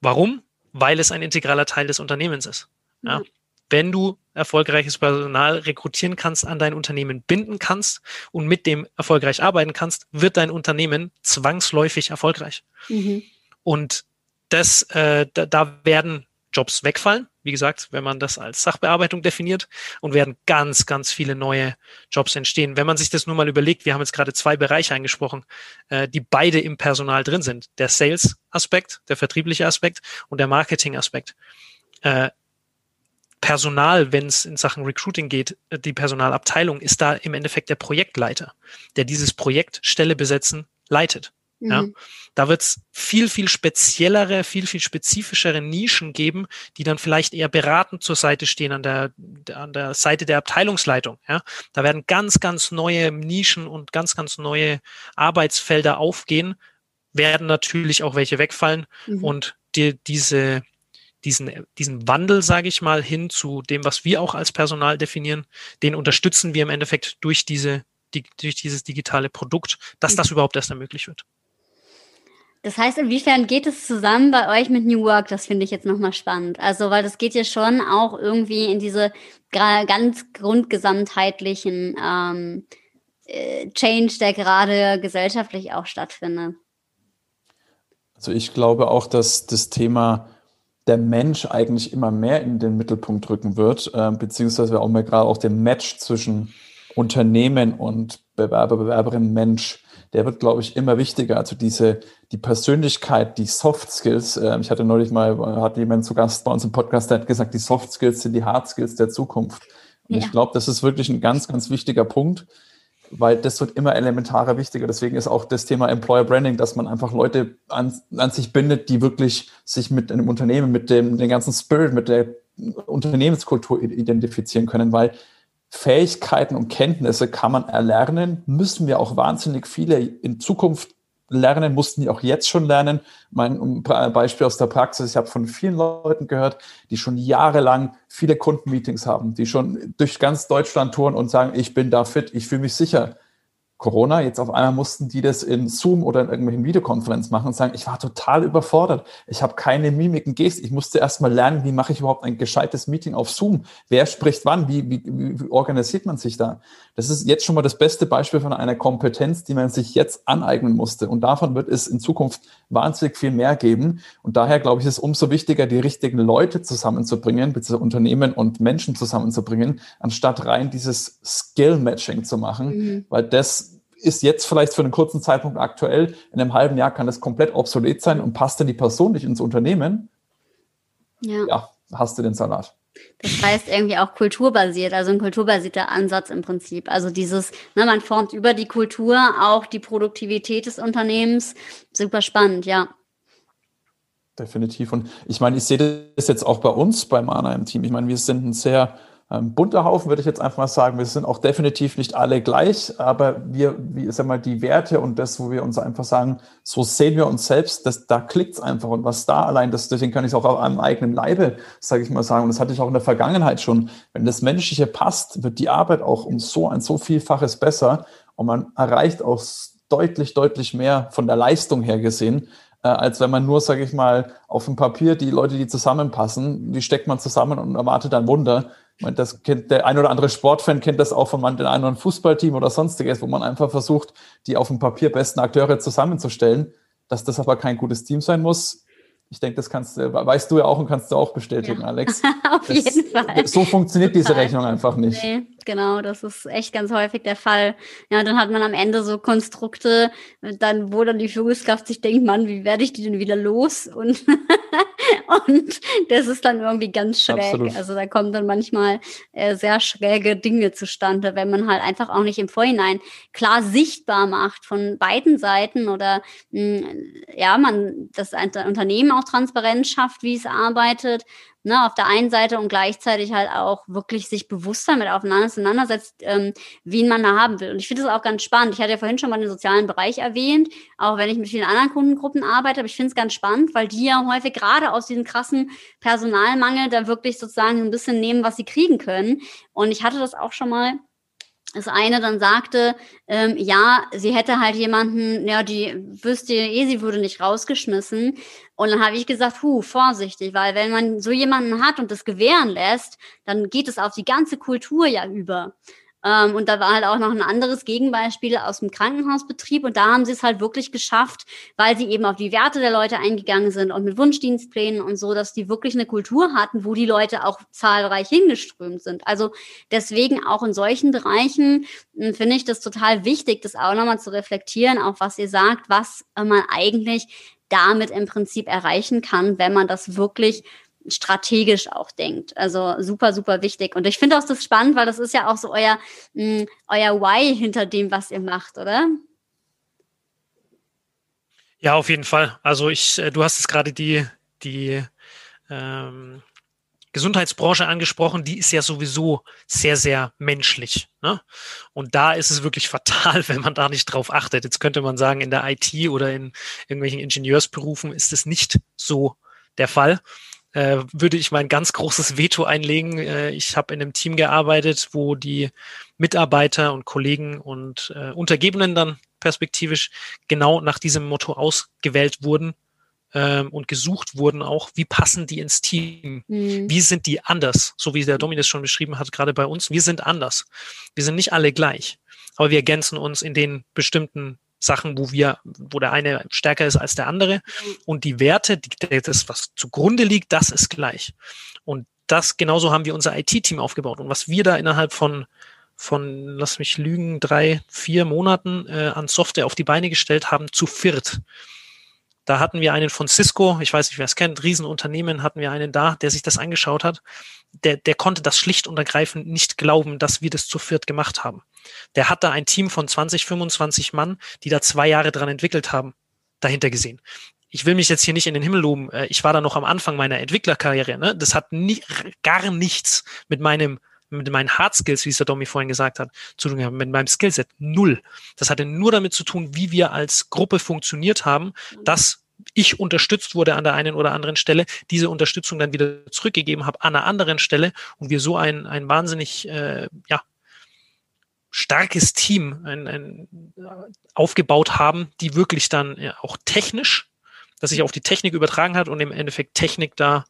Warum? Weil es ein integraler Teil des Unternehmens ist. Ja. Wenn du erfolgreiches Personal rekrutieren kannst, an dein Unternehmen binden kannst und mit dem erfolgreich arbeiten kannst, wird dein Unternehmen zwangsläufig erfolgreich. Mhm. Und das, äh, da, da werden Jobs wegfallen, wie gesagt, wenn man das als Sachbearbeitung definiert und werden ganz, ganz viele neue Jobs entstehen. Wenn man sich das nur mal überlegt, wir haben jetzt gerade zwei Bereiche angesprochen, äh, die beide im Personal drin sind. Der Sales-Aspekt, der vertriebliche Aspekt und der Marketing-Aspekt. Äh, Personal, wenn es in Sachen Recruiting geht, äh, die Personalabteilung ist da im Endeffekt der Projektleiter, der dieses Projekt Stelle besetzen leitet. Mhm. Ja, da wird es viel, viel speziellere, viel, viel spezifischere Nischen geben, die dann vielleicht eher beratend zur Seite stehen an der, an der Seite der Abteilungsleitung. Ja, da werden ganz, ganz neue Nischen und ganz, ganz neue Arbeitsfelder aufgehen, werden natürlich auch welche wegfallen mhm. und die, diese, diesen, diesen Wandel, sage ich mal, hin zu dem, was wir auch als Personal definieren, den unterstützen wir im Endeffekt durch diese, die, durch dieses digitale Produkt, dass das überhaupt erst ermöglicht wird. Das heißt, inwiefern geht es zusammen bei euch mit New Work? Das finde ich jetzt nochmal spannend. Also, weil das geht ja schon auch irgendwie in diese ganz grundgesamtheitlichen ähm, äh, Change, der gerade gesellschaftlich auch stattfindet. Also ich glaube auch, dass das Thema der Mensch eigentlich immer mehr in den Mittelpunkt rücken wird, äh, beziehungsweise auch mal gerade auch den Match zwischen Unternehmen und Bewerber, Bewerberin, Mensch der wird, glaube ich, immer wichtiger. Also diese, die Persönlichkeit, die Soft Skills. Äh, ich hatte neulich mal, hat jemand zu Gast bei uns im Podcast, der hat gesagt, die Soft Skills sind die Hard Skills der Zukunft. Und ja. ich glaube, das ist wirklich ein ganz, ganz wichtiger Punkt, weil das wird immer elementarer wichtiger. Deswegen ist auch das Thema Employer Branding, dass man einfach Leute an, an sich bindet, die wirklich sich mit einem Unternehmen, mit dem, den ganzen Spirit, mit der Unternehmenskultur identifizieren können, weil Fähigkeiten und Kenntnisse kann man erlernen, müssen wir auch wahnsinnig viele in Zukunft lernen, mussten die auch jetzt schon lernen. Mein Beispiel aus der Praxis, ich habe von vielen Leuten gehört, die schon jahrelang viele Kundenmeetings haben, die schon durch ganz Deutschland touren und sagen, ich bin da fit, ich fühle mich sicher. Corona, jetzt auf einmal mussten die das in Zoom oder in irgendwelchen Videokonferenzen machen und sagen, ich war total überfordert. Ich habe keine Mimiken, Gesten. Ich musste erst mal lernen, wie mache ich überhaupt ein gescheites Meeting auf Zoom? Wer spricht wann? Wie, wie, wie organisiert man sich da? Das ist jetzt schon mal das beste Beispiel von einer Kompetenz, die man sich jetzt aneignen musste. Und davon wird es in Zukunft wahnsinnig viel mehr geben. Und daher glaube ich, ist es umso wichtiger, die richtigen Leute zusammenzubringen, beziehungsweise Unternehmen und Menschen zusammenzubringen, anstatt rein dieses Skill-Matching zu machen, mhm. weil das ist jetzt vielleicht für einen kurzen Zeitpunkt aktuell. In einem halben Jahr kann das komplett obsolet sein und passt dann die Person nicht ins Unternehmen. Ja. ja, hast du den Salat. Das heißt irgendwie auch kulturbasiert, also ein kulturbasierter Ansatz im Prinzip. Also dieses, ne, man formt über die Kultur auch die Produktivität des Unternehmens. Super spannend, ja. Definitiv. Und ich meine, ich sehe das jetzt auch bei uns beim ANA im Team. Ich meine, wir sind ein sehr ähm, bunter Haufen, würde ich jetzt einfach mal sagen. Wir sind auch definitiv nicht alle gleich, aber wir, wie sag mal, die Werte und das, wo wir uns einfach sagen, so sehen wir uns selbst, das, da klickt's einfach. Und was da allein, das, deswegen kann ich es auch auf einem eigenen Leibe, sage ich mal, sagen. Und das hatte ich auch in der Vergangenheit schon. Wenn das Menschliche passt, wird die Arbeit auch um so ein so vielfaches besser und man erreicht auch deutlich, deutlich mehr von der Leistung her gesehen, äh, als wenn man nur, sage ich mal, auf dem Papier die Leute, die zusammenpassen, die steckt man zusammen und erwartet ein Wunder. Das kennt der ein oder andere Sportfan kennt das auch von man, den einen oder anderen Fußballteam oder sonstiges, wo man einfach versucht, die auf dem Papier besten Akteure zusammenzustellen. Dass das aber kein gutes Team sein muss, ich denke, das kannst du, weißt du ja auch und kannst du auch bestätigen, ja. Alex. Auf das, jeden Fall. So funktioniert diese Rechnung einfach nicht. Nee, genau, das ist echt ganz häufig der Fall. Ja, dann hat man am Ende so Konstrukte, dann, wo dann die Führungskraft sich denkt, Mann, wie werde ich die denn wieder los? Und, und das ist dann irgendwie ganz schräg. Absolut. Also da kommen dann manchmal äh, sehr schräge Dinge zustande, wenn man halt einfach auch nicht im Vorhinein klar sichtbar macht von beiden Seiten oder mh, hm, ja, man das Unternehmen auch Transparenz schafft, wie es arbeitet, ne, auf der einen Seite und gleichzeitig halt auch wirklich sich bewusst damit auseinandersetzt, ähm, wen man da haben will. Und ich finde es auch ganz spannend. Ich hatte ja vorhin schon mal den sozialen Bereich erwähnt, auch wenn ich mit vielen anderen Kundengruppen arbeite, aber ich finde es ganz spannend, weil die ja häufig gerade aus diesem krassen Personalmangel da wirklich sozusagen ein bisschen nehmen, was sie kriegen können. Und ich hatte das auch schon mal das eine dann sagte, ähm, ja, sie hätte halt jemanden, ja, die wüsste eh, sie würde nicht rausgeschmissen. Und dann habe ich gesagt, hu, vorsichtig, weil wenn man so jemanden hat und das gewähren lässt, dann geht es auf die ganze Kultur ja über. Ähm, und da war halt auch noch ein anderes Gegenbeispiel aus dem Krankenhausbetrieb. Und da haben sie es halt wirklich geschafft, weil sie eben auf die Werte der Leute eingegangen sind und mit Wunschdienstplänen und so, dass die wirklich eine Kultur hatten, wo die Leute auch zahlreich hingeströmt sind. Also deswegen auch in solchen Bereichen hm, finde ich das total wichtig, das auch nochmal zu reflektieren, auch was ihr sagt, was man eigentlich damit im Prinzip erreichen kann, wenn man das wirklich strategisch auch denkt. Also super, super wichtig. Und ich finde auch das spannend, weil das ist ja auch so euer, mh, mm, euer Why hinter dem, was ihr macht, oder? Ja, auf jeden Fall. Also ich, äh, du hast es gerade die, die ähm, Gesundheitsbranche angesprochen, die ist ja sowieso sehr, sehr menschlich. Ne? Und da ist es wirklich fatal, wenn man da nicht drauf achtet. Jetzt könnte man sagen, in der IT oder in irgendwelchen Ingenieursberufen ist es nicht so der Fall äh, würde ich mein ganz großes Veto einlegen. Äh, ich habe in einem Team gearbeitet, wo die Mitarbeiter und Kollegen und äh, Untergebenen dann perspektivisch genau nach diesem Motto ausgewählt wurden ähm, und gesucht wurden auch, wie passen die ins Team? Mhm. Wie sind die anders? So wie der Dominus schon beschrieben hat, gerade bei uns. Wir sind anders. Wir sind nicht alle gleich, aber wir ergänzen uns in den bestimmten Sachen, wo wir, wo der eine stärker ist als der andere. Und die Werte, das, was zugrunde liegt, das ist gleich. Und das, genauso haben wir unser IT-Team aufgebaut. Und was wir da innerhalb von, von, lass mich lügen, drei, vier Monaten äh, an Software auf die Beine gestellt haben, zu viert. Da hatten wir einen von Cisco, ich weiß nicht, wer es kennt, Riesenunternehmen, hatten wir einen da, der sich das angeschaut hat. Der, der konnte das schlicht und ergreifend nicht glauben, dass wir das zu viert gemacht haben. Der hat da ein Team von 20, 25 Mann, die da zwei Jahre dran entwickelt haben, dahinter gesehen. Ich will mich jetzt hier nicht in den Himmel loben. Äh, ich war da noch am Anfang meiner Entwicklerkarriere. Ne? Das hat nie, gar nichts mit meinem mit meinen Hard Skills, wie es der Domi vorhin gesagt hat, zu tun haben, mit meinem Skillset null. Das hatte nur damit zu tun, wie wir als Gruppe funktioniert haben, dass ich unterstützt wurde an der einen oder anderen Stelle, diese Unterstützung dann wieder zurückgegeben habe an einer anderen Stelle und wir so ein, ein wahnsinnig äh, ja, starkes Team ein, ein, aufgebaut haben, die wirklich dann ja, auch technisch das sich auf die Technik übertragen hat und im Endeffekt Technik da,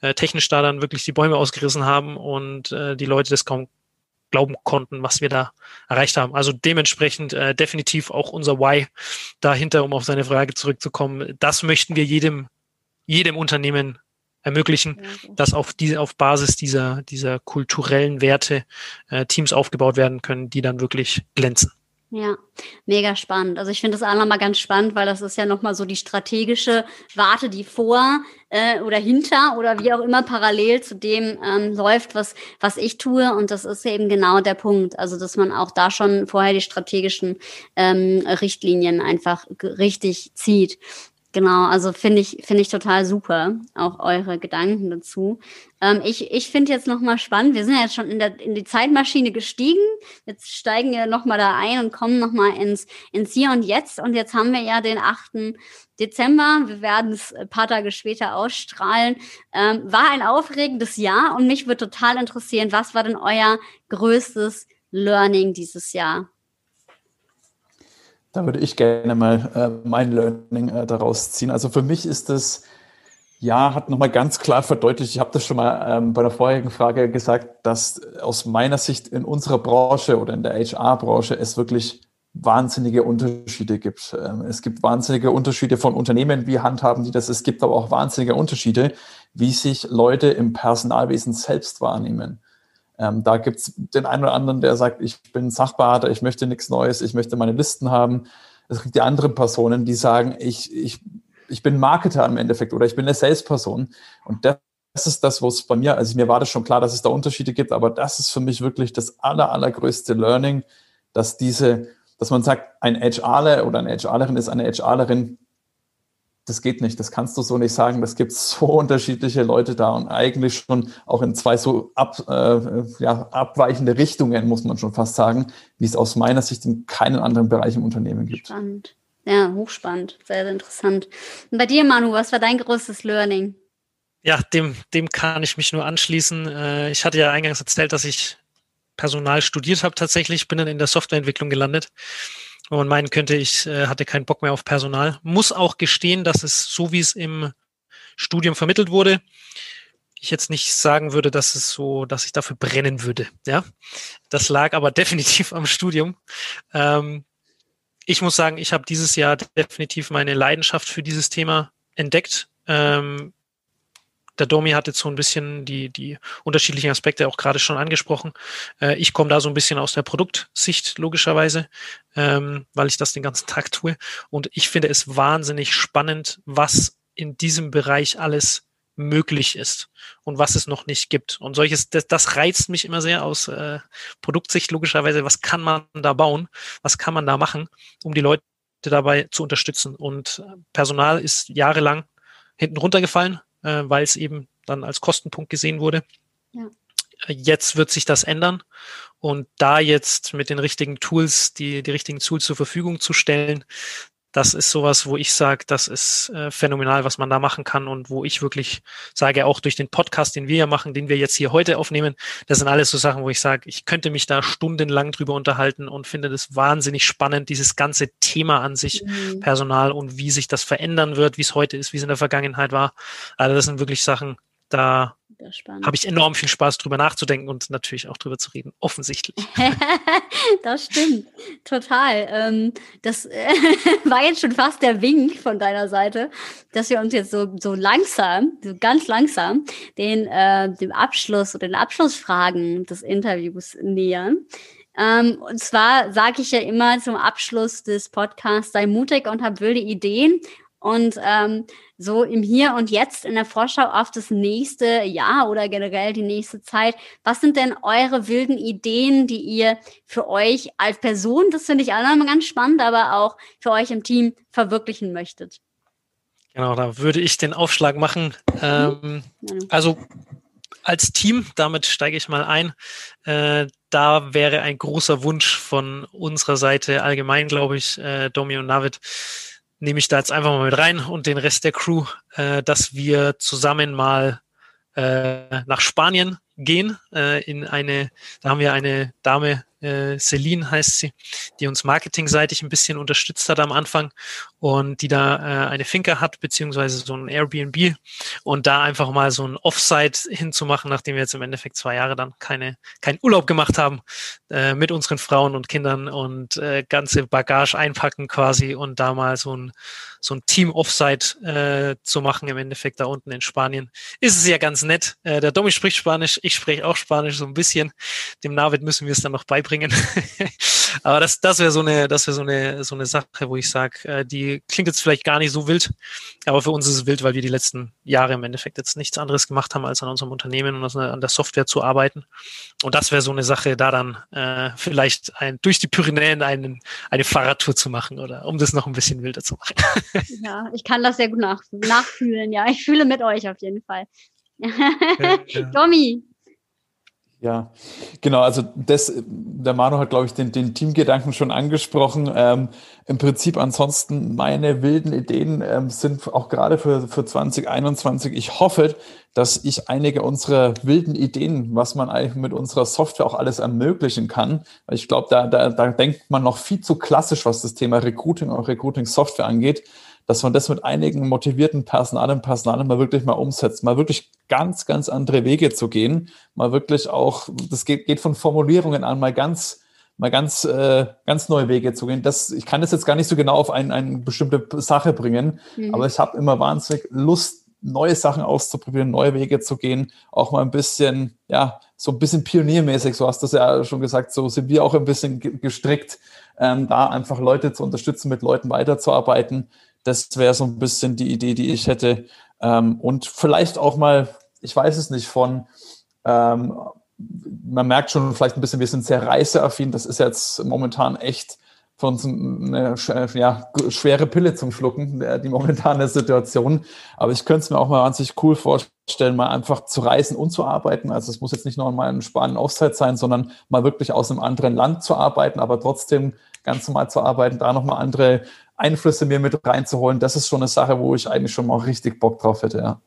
äh, technisch da dann wirklich die Bäume ausgerissen haben und äh, die Leute das kaum glauben konnten, was wir da erreicht haben. Also dementsprechend äh, definitiv auch unser Why dahinter, um auf seine Frage zurückzukommen. Das möchten wir jedem, jedem Unternehmen ermöglichen, dass auf diese, auf Basis dieser, dieser kulturellen Werte äh, Teams aufgebaut werden können, die dann wirklich glänzen. Ja, mega spannend. Also ich finde das auch nochmal ganz spannend, weil das ist ja nochmal so die strategische Warte, die vor äh, oder hinter oder wie auch immer parallel zu dem ähm, läuft, was, was ich tue. Und das ist eben genau der Punkt. Also dass man auch da schon vorher die strategischen ähm, Richtlinien einfach richtig zieht. Genau, also finde ich, finde ich total super, auch eure Gedanken dazu. Ähm, ich ich finde jetzt nochmal spannend, wir sind ja jetzt schon in, der, in die Zeitmaschine gestiegen, jetzt steigen wir nochmal da ein und kommen nochmal ins, ins Hier und Jetzt. Und jetzt haben wir ja den 8. Dezember, wir werden es ein paar Tage später ausstrahlen. Ähm, war ein aufregendes Jahr und mich würde total interessieren, was war denn euer größtes Learning dieses Jahr? Da würde ich gerne mal äh, mein Learning äh, daraus ziehen. Also für mich ist das, ja, hat nochmal ganz klar verdeutlicht, ich habe das schon mal ähm, bei der vorherigen Frage gesagt, dass aus meiner Sicht in unserer Branche oder in der HR-Branche es wirklich wahnsinnige Unterschiede gibt. Ähm, es gibt wahnsinnige Unterschiede von Unternehmen, wie handhaben die das. Es gibt aber auch wahnsinnige Unterschiede, wie sich Leute im Personalwesen selbst wahrnehmen. Ähm, da gibt es den einen oder anderen, der sagt, ich bin Sachberater, ich möchte nichts Neues, ich möchte meine Listen haben. Es gibt die anderen Personen, die sagen, ich, ich, ich bin Marketer im Endeffekt oder ich bin eine Salesperson. Und das ist das, was bei mir, also mir war das schon klar, dass es da Unterschiede gibt, aber das ist für mich wirklich das aller, allergrößte Learning, dass diese, dass man sagt, ein HRler oder eine HRlerin ist eine HRlerin, das geht nicht, das kannst du so nicht sagen. Das gibt so unterschiedliche Leute da und eigentlich schon auch in zwei so ab, äh, ja, abweichende Richtungen, muss man schon fast sagen, wie es aus meiner Sicht in keinem anderen Bereich im Unternehmen gibt. Spannend. Ja, hochspannend, sehr, sehr interessant. Und bei dir, Manu, was war dein größtes Learning? Ja, dem, dem kann ich mich nur anschließen. Äh, ich hatte ja eingangs erzählt, dass ich Personal studiert habe tatsächlich, bin dann in der Softwareentwicklung gelandet wo man meinen könnte, ich äh, hatte keinen Bock mehr auf Personal. Muss auch gestehen, dass es so wie es im Studium vermittelt wurde, ich jetzt nicht sagen würde, dass es so, dass ich dafür brennen würde. Ja, das lag aber definitiv am Studium. Ähm, ich muss sagen, ich habe dieses Jahr definitiv meine Leidenschaft für dieses Thema entdeckt. Ähm, der Domi hat jetzt so ein bisschen die, die unterschiedlichen Aspekte auch gerade schon angesprochen. Äh, ich komme da so ein bisschen aus der Produktsicht, logischerweise, ähm, weil ich das den ganzen Tag tue. Und ich finde es wahnsinnig spannend, was in diesem Bereich alles möglich ist und was es noch nicht gibt. Und solches, das, das reizt mich immer sehr aus äh, Produktsicht, logischerweise. Was kann man da bauen? Was kann man da machen, um die Leute dabei zu unterstützen? Und Personal ist jahrelang hinten runtergefallen äh, weil es eben dann als Kostenpunkt gesehen wurde. Ja. Jetzt wird sich das ändern und da jetzt mit den richtigen Tools, die, die richtigen Tools zur Verfügung zu stellen, das ist sowas, wo ich sage, das ist äh, phänomenal, was man da machen kann und wo ich wirklich sage, auch durch den Podcast, den wir ja machen, den wir jetzt hier heute aufnehmen, das sind alles so Sachen, wo ich sage, ich könnte mich da stundenlang drüber unterhalten und finde das wahnsinnig spannend, dieses ganze Thema an sich, mhm. Personal und wie sich das verändern wird, wie es heute ist, wie es in der Vergangenheit war. Also das sind wirklich Sachen, da habe ich enorm viel Spaß drüber nachzudenken und natürlich auch drüber zu reden, offensichtlich. das stimmt, total. Ähm, das äh, war jetzt schon fast der Wink von deiner Seite, dass wir uns jetzt so, so langsam, so ganz langsam, den, äh, dem Abschluss oder den Abschlussfragen des Interviews nähern. Ähm, und zwar sage ich ja immer zum Abschluss des Podcasts, sei mutig und hab wilde Ideen und ähm, so im Hier und Jetzt in der Vorschau auf das nächste Jahr oder generell die nächste Zeit, was sind denn eure wilden Ideen, die ihr für euch als Person, das finde ich auch nochmal ganz spannend, aber auch für euch im Team verwirklichen möchtet? Genau, da würde ich den Aufschlag machen. Ähm, also als Team, damit steige ich mal ein. Äh, da wäre ein großer Wunsch von unserer Seite allgemein, glaube ich, äh, Domi und Navid, nehme ich da jetzt einfach mal mit rein und den Rest der Crew, äh, dass wir zusammen mal äh, nach Spanien gehen, äh, in eine, da haben wir eine Dame, äh, Celine heißt sie, die uns marketingseitig ein bisschen unterstützt hat am Anfang und die da äh, eine Finca hat, beziehungsweise so ein Airbnb und da einfach mal so ein Offsite hinzumachen, nachdem wir jetzt im Endeffekt zwei Jahre dann keine, keinen Urlaub gemacht haben, äh, mit unseren Frauen und Kindern und äh, ganze Bagage einpacken quasi und da mal so ein, so ein Team-Offsite äh, zu machen, im Endeffekt da unten in Spanien. Ist es ja ganz nett. Äh, der Domi spricht Spanisch, ich spreche auch Spanisch so ein bisschen. Dem Navid müssen wir es dann noch beibringen. Aber das, das wäre so eine, das wäre so eine, so eine Sache, wo ich sage, äh, die klingt jetzt vielleicht gar nicht so wild, aber für uns ist es wild, weil wir die letzten Jahre im Endeffekt jetzt nichts anderes gemacht haben, als an unserem Unternehmen und an der Software zu arbeiten. Und das wäre so eine Sache, da dann äh, vielleicht ein, durch die Pyrenäen einen, eine Fahrradtour zu machen oder um das noch ein bisschen wilder zu machen. ja, ich kann das sehr gut nach, nachfühlen. Ja, ich fühle mit euch auf jeden Fall. Ja, ja. Domi, ja, genau. Also das, der Manu hat, glaube ich, den, den Teamgedanken schon angesprochen. Ähm, Im Prinzip ansonsten meine wilden Ideen ähm, sind auch gerade für, für 2021. Ich hoffe, dass ich einige unserer wilden Ideen, was man eigentlich mit unserer Software auch alles ermöglichen kann, ich glaube, da, da, da denkt man noch viel zu klassisch, was das Thema Recruiting und Recruiting-Software angeht dass man das mit einigen motivierten Personalen, Personalen mal wirklich mal umsetzt, mal wirklich ganz, ganz andere Wege zu gehen, mal wirklich auch, das geht, geht von Formulierungen an, mal ganz, mal ganz, äh, ganz neue Wege zu gehen. Das, ich kann das jetzt gar nicht so genau auf ein, eine bestimmte Sache bringen, mhm. aber ich habe immer wahnsinnig Lust, neue Sachen auszuprobieren, neue Wege zu gehen, auch mal ein bisschen, ja, so ein bisschen pioniermäßig, so hast du es ja schon gesagt, so sind wir auch ein bisschen gestrickt, ähm, da einfach Leute zu unterstützen, mit Leuten weiterzuarbeiten. Das wäre so ein bisschen die Idee, die ich hätte. Ähm, und vielleicht auch mal, ich weiß es nicht, von, ähm, man merkt schon vielleicht ein bisschen, wir sind sehr reiseaffin. Das ist jetzt momentan echt für uns eine ja, schwere Pille zum Schlucken, die momentane Situation. Aber ich könnte es mir auch mal wahnsinnig cool vorstellen, mal einfach zu reisen und zu arbeiten. Also es muss jetzt nicht nur mal ein Spanien Auszeit sein, sondern mal wirklich aus einem anderen Land zu arbeiten, aber trotzdem ganz normal zu arbeiten, da nochmal andere Einflüsse mir mit reinzuholen. Das ist schon eine Sache, wo ich eigentlich schon mal richtig Bock drauf hätte, ja.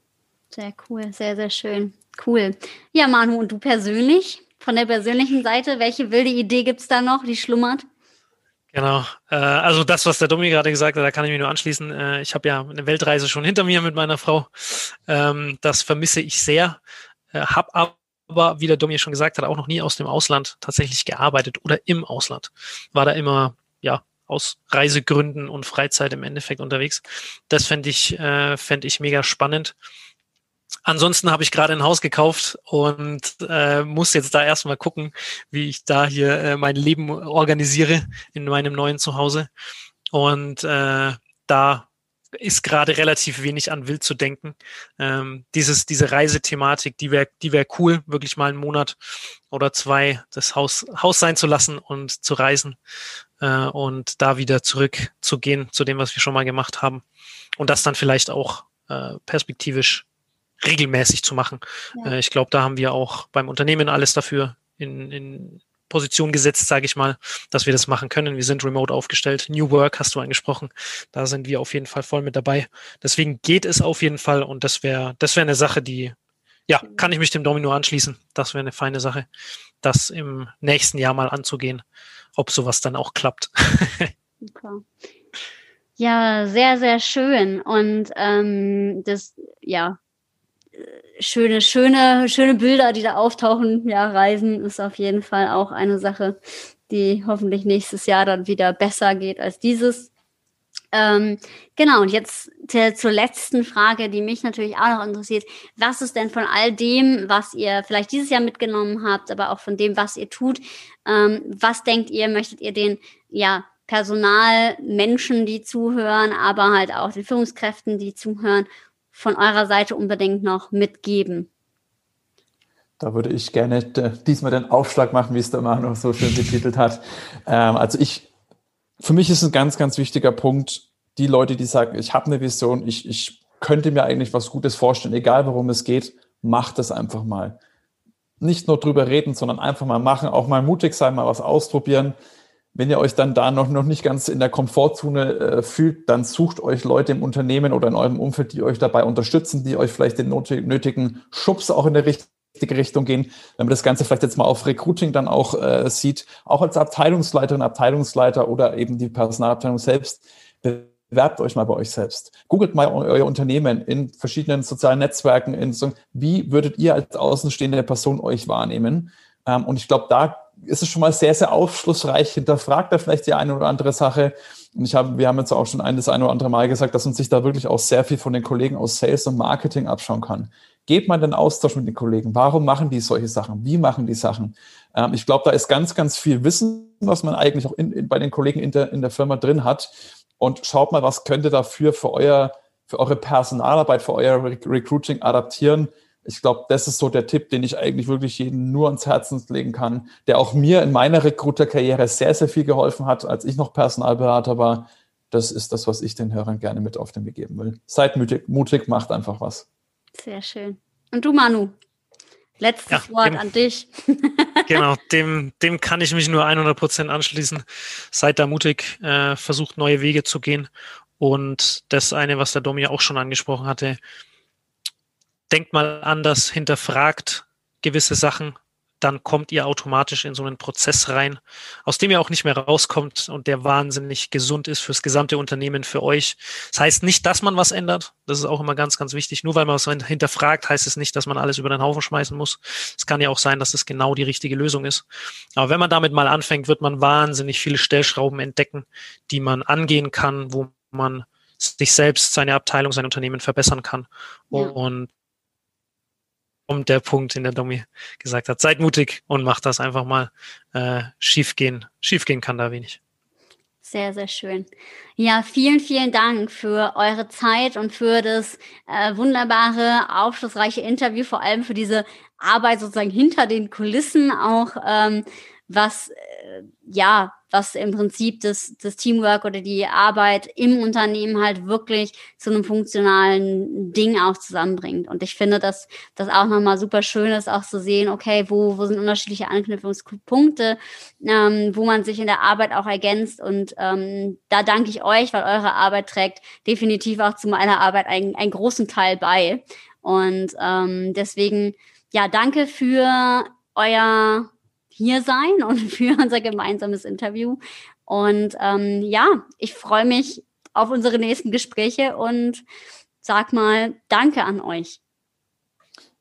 Sehr cool, sehr, sehr schön. Cool. Ja, Manu, und du persönlich? Von der persönlichen Seite, welche wilde Idee gibt es da noch, die schlummert? Genau. Äh, also das, was der Domi gerade gesagt hat, da kann ich mich nur anschließen. Äh, ich habe ja eine Weltreise schon hinter mir mit meiner Frau. Ähm, das vermisse ich sehr. Äh, hab aber, wie der Domi schon gesagt hat, auch noch nie aus dem Ausland tatsächlich gearbeitet oder im Ausland. War da immer, ja, aus Reisegründen und Freizeit im Endeffekt unterwegs. Das fände ich, äh, fände ich mega spannend. Ansonsten habe ich gerade ein Haus gekauft und äh, muss jetzt da erstmal gucken, wie ich da hier äh, mein Leben organisiere in meinem neuen Zuhause. Und äh, da ist gerade relativ wenig an Wild zu denken. Ähm, dieses, diese Reisethematik, die wäre die wäre cool, wirklich mal einen Monat oder zwei das Haus, Haus sein zu lassen und zu reisen äh, und da wieder zurück zu gehen zu dem, was wir schon mal gemacht haben. Und das dann vielleicht auch äh, perspektivisch regelmäßig zu machen. Ja. Äh, ich glaube, da haben wir auch beim Unternehmen alles dafür in, in Position gesetzt, sage ich mal, dass wir das machen können. Wir sind remote aufgestellt. New Work hast du angesprochen. Da sind wir auf jeden Fall voll mit dabei. Deswegen geht es auf jeden Fall und das wäre das wäre eine Sache, die ja, kann ich mich dem Domino anschließen. Das wäre eine feine Sache, das im nächsten Jahr mal anzugehen, ob sowas dann auch klappt. Super. Ja, sehr, sehr schön. Und ähm, das, ja, schöne, schöne, schöne Bilder, die da auftauchen. Ja, Reisen ist auf jeden Fall auch eine Sache, die hoffentlich nächstes Jahr dann wieder besser geht als dieses. Ähm, genau, und jetzt zur letzten Frage, die mich natürlich auch noch interessiert. Was ist denn von all dem, was ihr vielleicht dieses Jahr mitgenommen habt, aber auch von dem, was ihr tut, ähm, was denkt ihr, möchtet ihr den, ja, Personal, Menschen, die zuhören, aber halt auch den Führungskräften, die zuhören, von eurer Seite unbedingt noch mitgeben? Da würde ich gerne diesmal den Aufschlag machen, wie es der Manu so schön betitelt hat. Ähm, also ich, für mich ist ein ganz, ganz wichtiger Punkt, die Leute, die sagen, ich habe eine Vision, ich, ich könnte mir eigentlich was Gutes vorstellen, egal worum es geht, macht es einfach mal. Nicht nur drüber reden, sondern einfach mal machen, auch mal mutig sein, mal was ausprobieren. Wenn ihr euch dann da noch, noch nicht ganz in der Komfortzone äh, fühlt, dann sucht euch Leute im Unternehmen oder in eurem Umfeld, die euch dabei unterstützen, die euch vielleicht den nötigen Schubs auch in der richtige Richtung gehen. Wenn man das Ganze vielleicht jetzt mal auf Recruiting dann auch äh, sieht, auch als Abteilungsleiterin, Abteilungsleiter oder eben die Personalabteilung selbst, bewerbt euch mal bei euch selbst. Googelt mal euer Unternehmen in verschiedenen sozialen Netzwerken, in so, wie würdet ihr als außenstehende Person euch wahrnehmen? Ähm, und ich glaube, da ist es schon mal sehr, sehr aufschlussreich. Hinterfragt da vielleicht die eine oder andere Sache. Und ich habe, wir haben jetzt auch schon ein, das eine oder andere Mal gesagt, dass man sich da wirklich auch sehr viel von den Kollegen aus Sales und Marketing abschauen kann. Geht mal in den Austausch mit den Kollegen. Warum machen die solche Sachen? Wie machen die Sachen? Ähm, ich glaube, da ist ganz, ganz viel Wissen, was man eigentlich auch in, in, bei den Kollegen in der, in der Firma drin hat. Und schaut mal, was könnte dafür für euer, für eure Personalarbeit, für euer Recruiting adaptieren, ich glaube, das ist so der Tipp, den ich eigentlich wirklich jedem nur ans Herzen legen kann, der auch mir in meiner Recruiter-Karriere sehr, sehr viel geholfen hat, als ich noch Personalberater war. Das ist das, was ich den Hörern gerne mit auf den Weg geben will. Seid mutig, mutig macht einfach was. Sehr schön. Und du, Manu? Letztes ja, Wort dem, an dich. genau, dem, dem kann ich mich nur 100 Prozent anschließen. Seid da mutig, äh, versucht neue Wege zu gehen. Und das eine, was der Dom ja auch schon angesprochen hatte, denkt mal anders, hinterfragt gewisse Sachen, dann kommt ihr automatisch in so einen Prozess rein, aus dem ihr auch nicht mehr rauskommt und der wahnsinnig gesund ist fürs gesamte Unternehmen, für euch. Das heißt nicht, dass man was ändert. Das ist auch immer ganz, ganz wichtig. Nur weil man was hinterfragt, heißt es nicht, dass man alles über den Haufen schmeißen muss. Es kann ja auch sein, dass es genau die richtige Lösung ist. Aber wenn man damit mal anfängt, wird man wahnsinnig viele Stellschrauben entdecken, die man angehen kann, wo man sich selbst, seine Abteilung, sein Unternehmen verbessern kann. Ja. Und kommt der Punkt, den der Domi gesagt hat. Seid mutig und macht das einfach mal. Äh, schiefgehen. Schiefgehen kann da wenig. Sehr, sehr schön. Ja, vielen, vielen Dank für eure Zeit und für das äh, wunderbare, aufschlussreiche Interview, vor allem für diese Arbeit sozusagen hinter den Kulissen auch, ähm, was äh, ja was im Prinzip das, das Teamwork oder die Arbeit im Unternehmen halt wirklich zu einem funktionalen Ding auch zusammenbringt. Und ich finde, dass das auch nochmal super schön ist, auch zu sehen, okay, wo, wo sind unterschiedliche Anknüpfungspunkte, ähm, wo man sich in der Arbeit auch ergänzt. Und ähm, da danke ich euch, weil eure Arbeit trägt definitiv auch zu meiner Arbeit einen, einen großen Teil bei. Und ähm, deswegen, ja, danke für euer hier sein und für unser gemeinsames Interview. Und ähm, ja, ich freue mich auf unsere nächsten Gespräche und sag mal Danke an euch.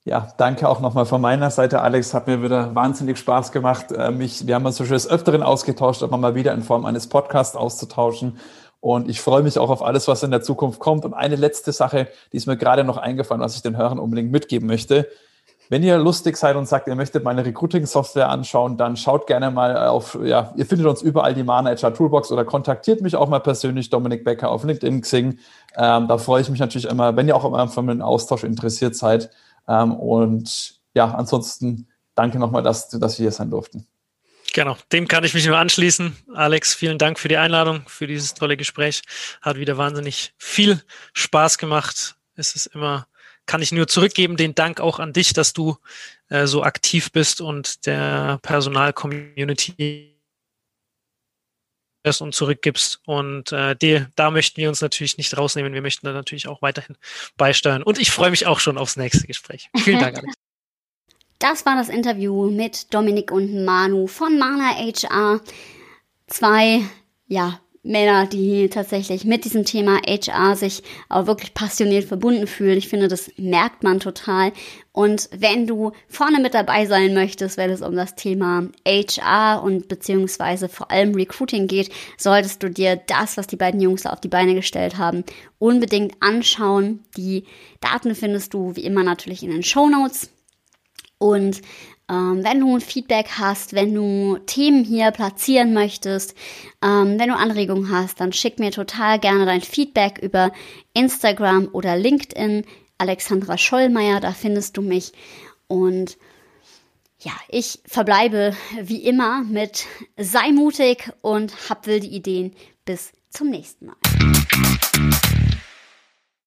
Ja, danke auch nochmal von meiner Seite, Alex. Hat mir wieder wahnsinnig Spaß gemacht. Äh, mich, wir haben uns schon des Öfteren ausgetauscht, aber mal wieder in Form eines Podcasts auszutauschen. Und ich freue mich auch auf alles, was in der Zukunft kommt. Und eine letzte Sache, die ist mir gerade noch eingefallen, was ich den Hörern unbedingt mitgeben möchte. Wenn ihr lustig seid und sagt, ihr möchtet meine Recruiting-Software anschauen, dann schaut gerne mal auf, ja, ihr findet uns überall die Mana HR Toolbox oder kontaktiert mich auch mal persönlich, Dominik Becker auf LinkedIn, Xing. Ähm, da freue ich mich natürlich immer, wenn ihr auch immer von einem Austausch interessiert seid. Ähm, und ja, ansonsten danke nochmal, dass, dass wir hier sein durften. Genau, dem kann ich mich nur anschließen. Alex, vielen Dank für die Einladung, für dieses tolle Gespräch. Hat wieder wahnsinnig viel Spaß gemacht. Es ist immer kann ich nur zurückgeben den Dank auch an dich, dass du äh, so aktiv bist und der Personal-Community und zurückgibst. Und äh, die, da möchten wir uns natürlich nicht rausnehmen. Wir möchten da natürlich auch weiterhin beisteuern. Und ich freue mich auch schon aufs nächste Gespräch. Vielen Dank, Alex. Das war das Interview mit Dominik und Manu von Mana HR. Zwei, ja, Männer, die tatsächlich mit diesem Thema HR sich auch wirklich passioniert verbunden fühlen. Ich finde, das merkt man total. Und wenn du vorne mit dabei sein möchtest, wenn es um das Thema HR und beziehungsweise vor allem Recruiting geht, solltest du dir das, was die beiden Jungs da auf die Beine gestellt haben, unbedingt anschauen. Die Daten findest du wie immer natürlich in den Show Notes. Und ähm, wenn du ein Feedback hast, wenn du Themen hier platzieren möchtest, ähm, wenn du Anregungen hast, dann schick mir total gerne dein Feedback über Instagram oder LinkedIn. Alexandra Schollmeier, da findest du mich. Und ja, ich verbleibe wie immer mit sei mutig und hab wilde Ideen. Bis zum nächsten Mal.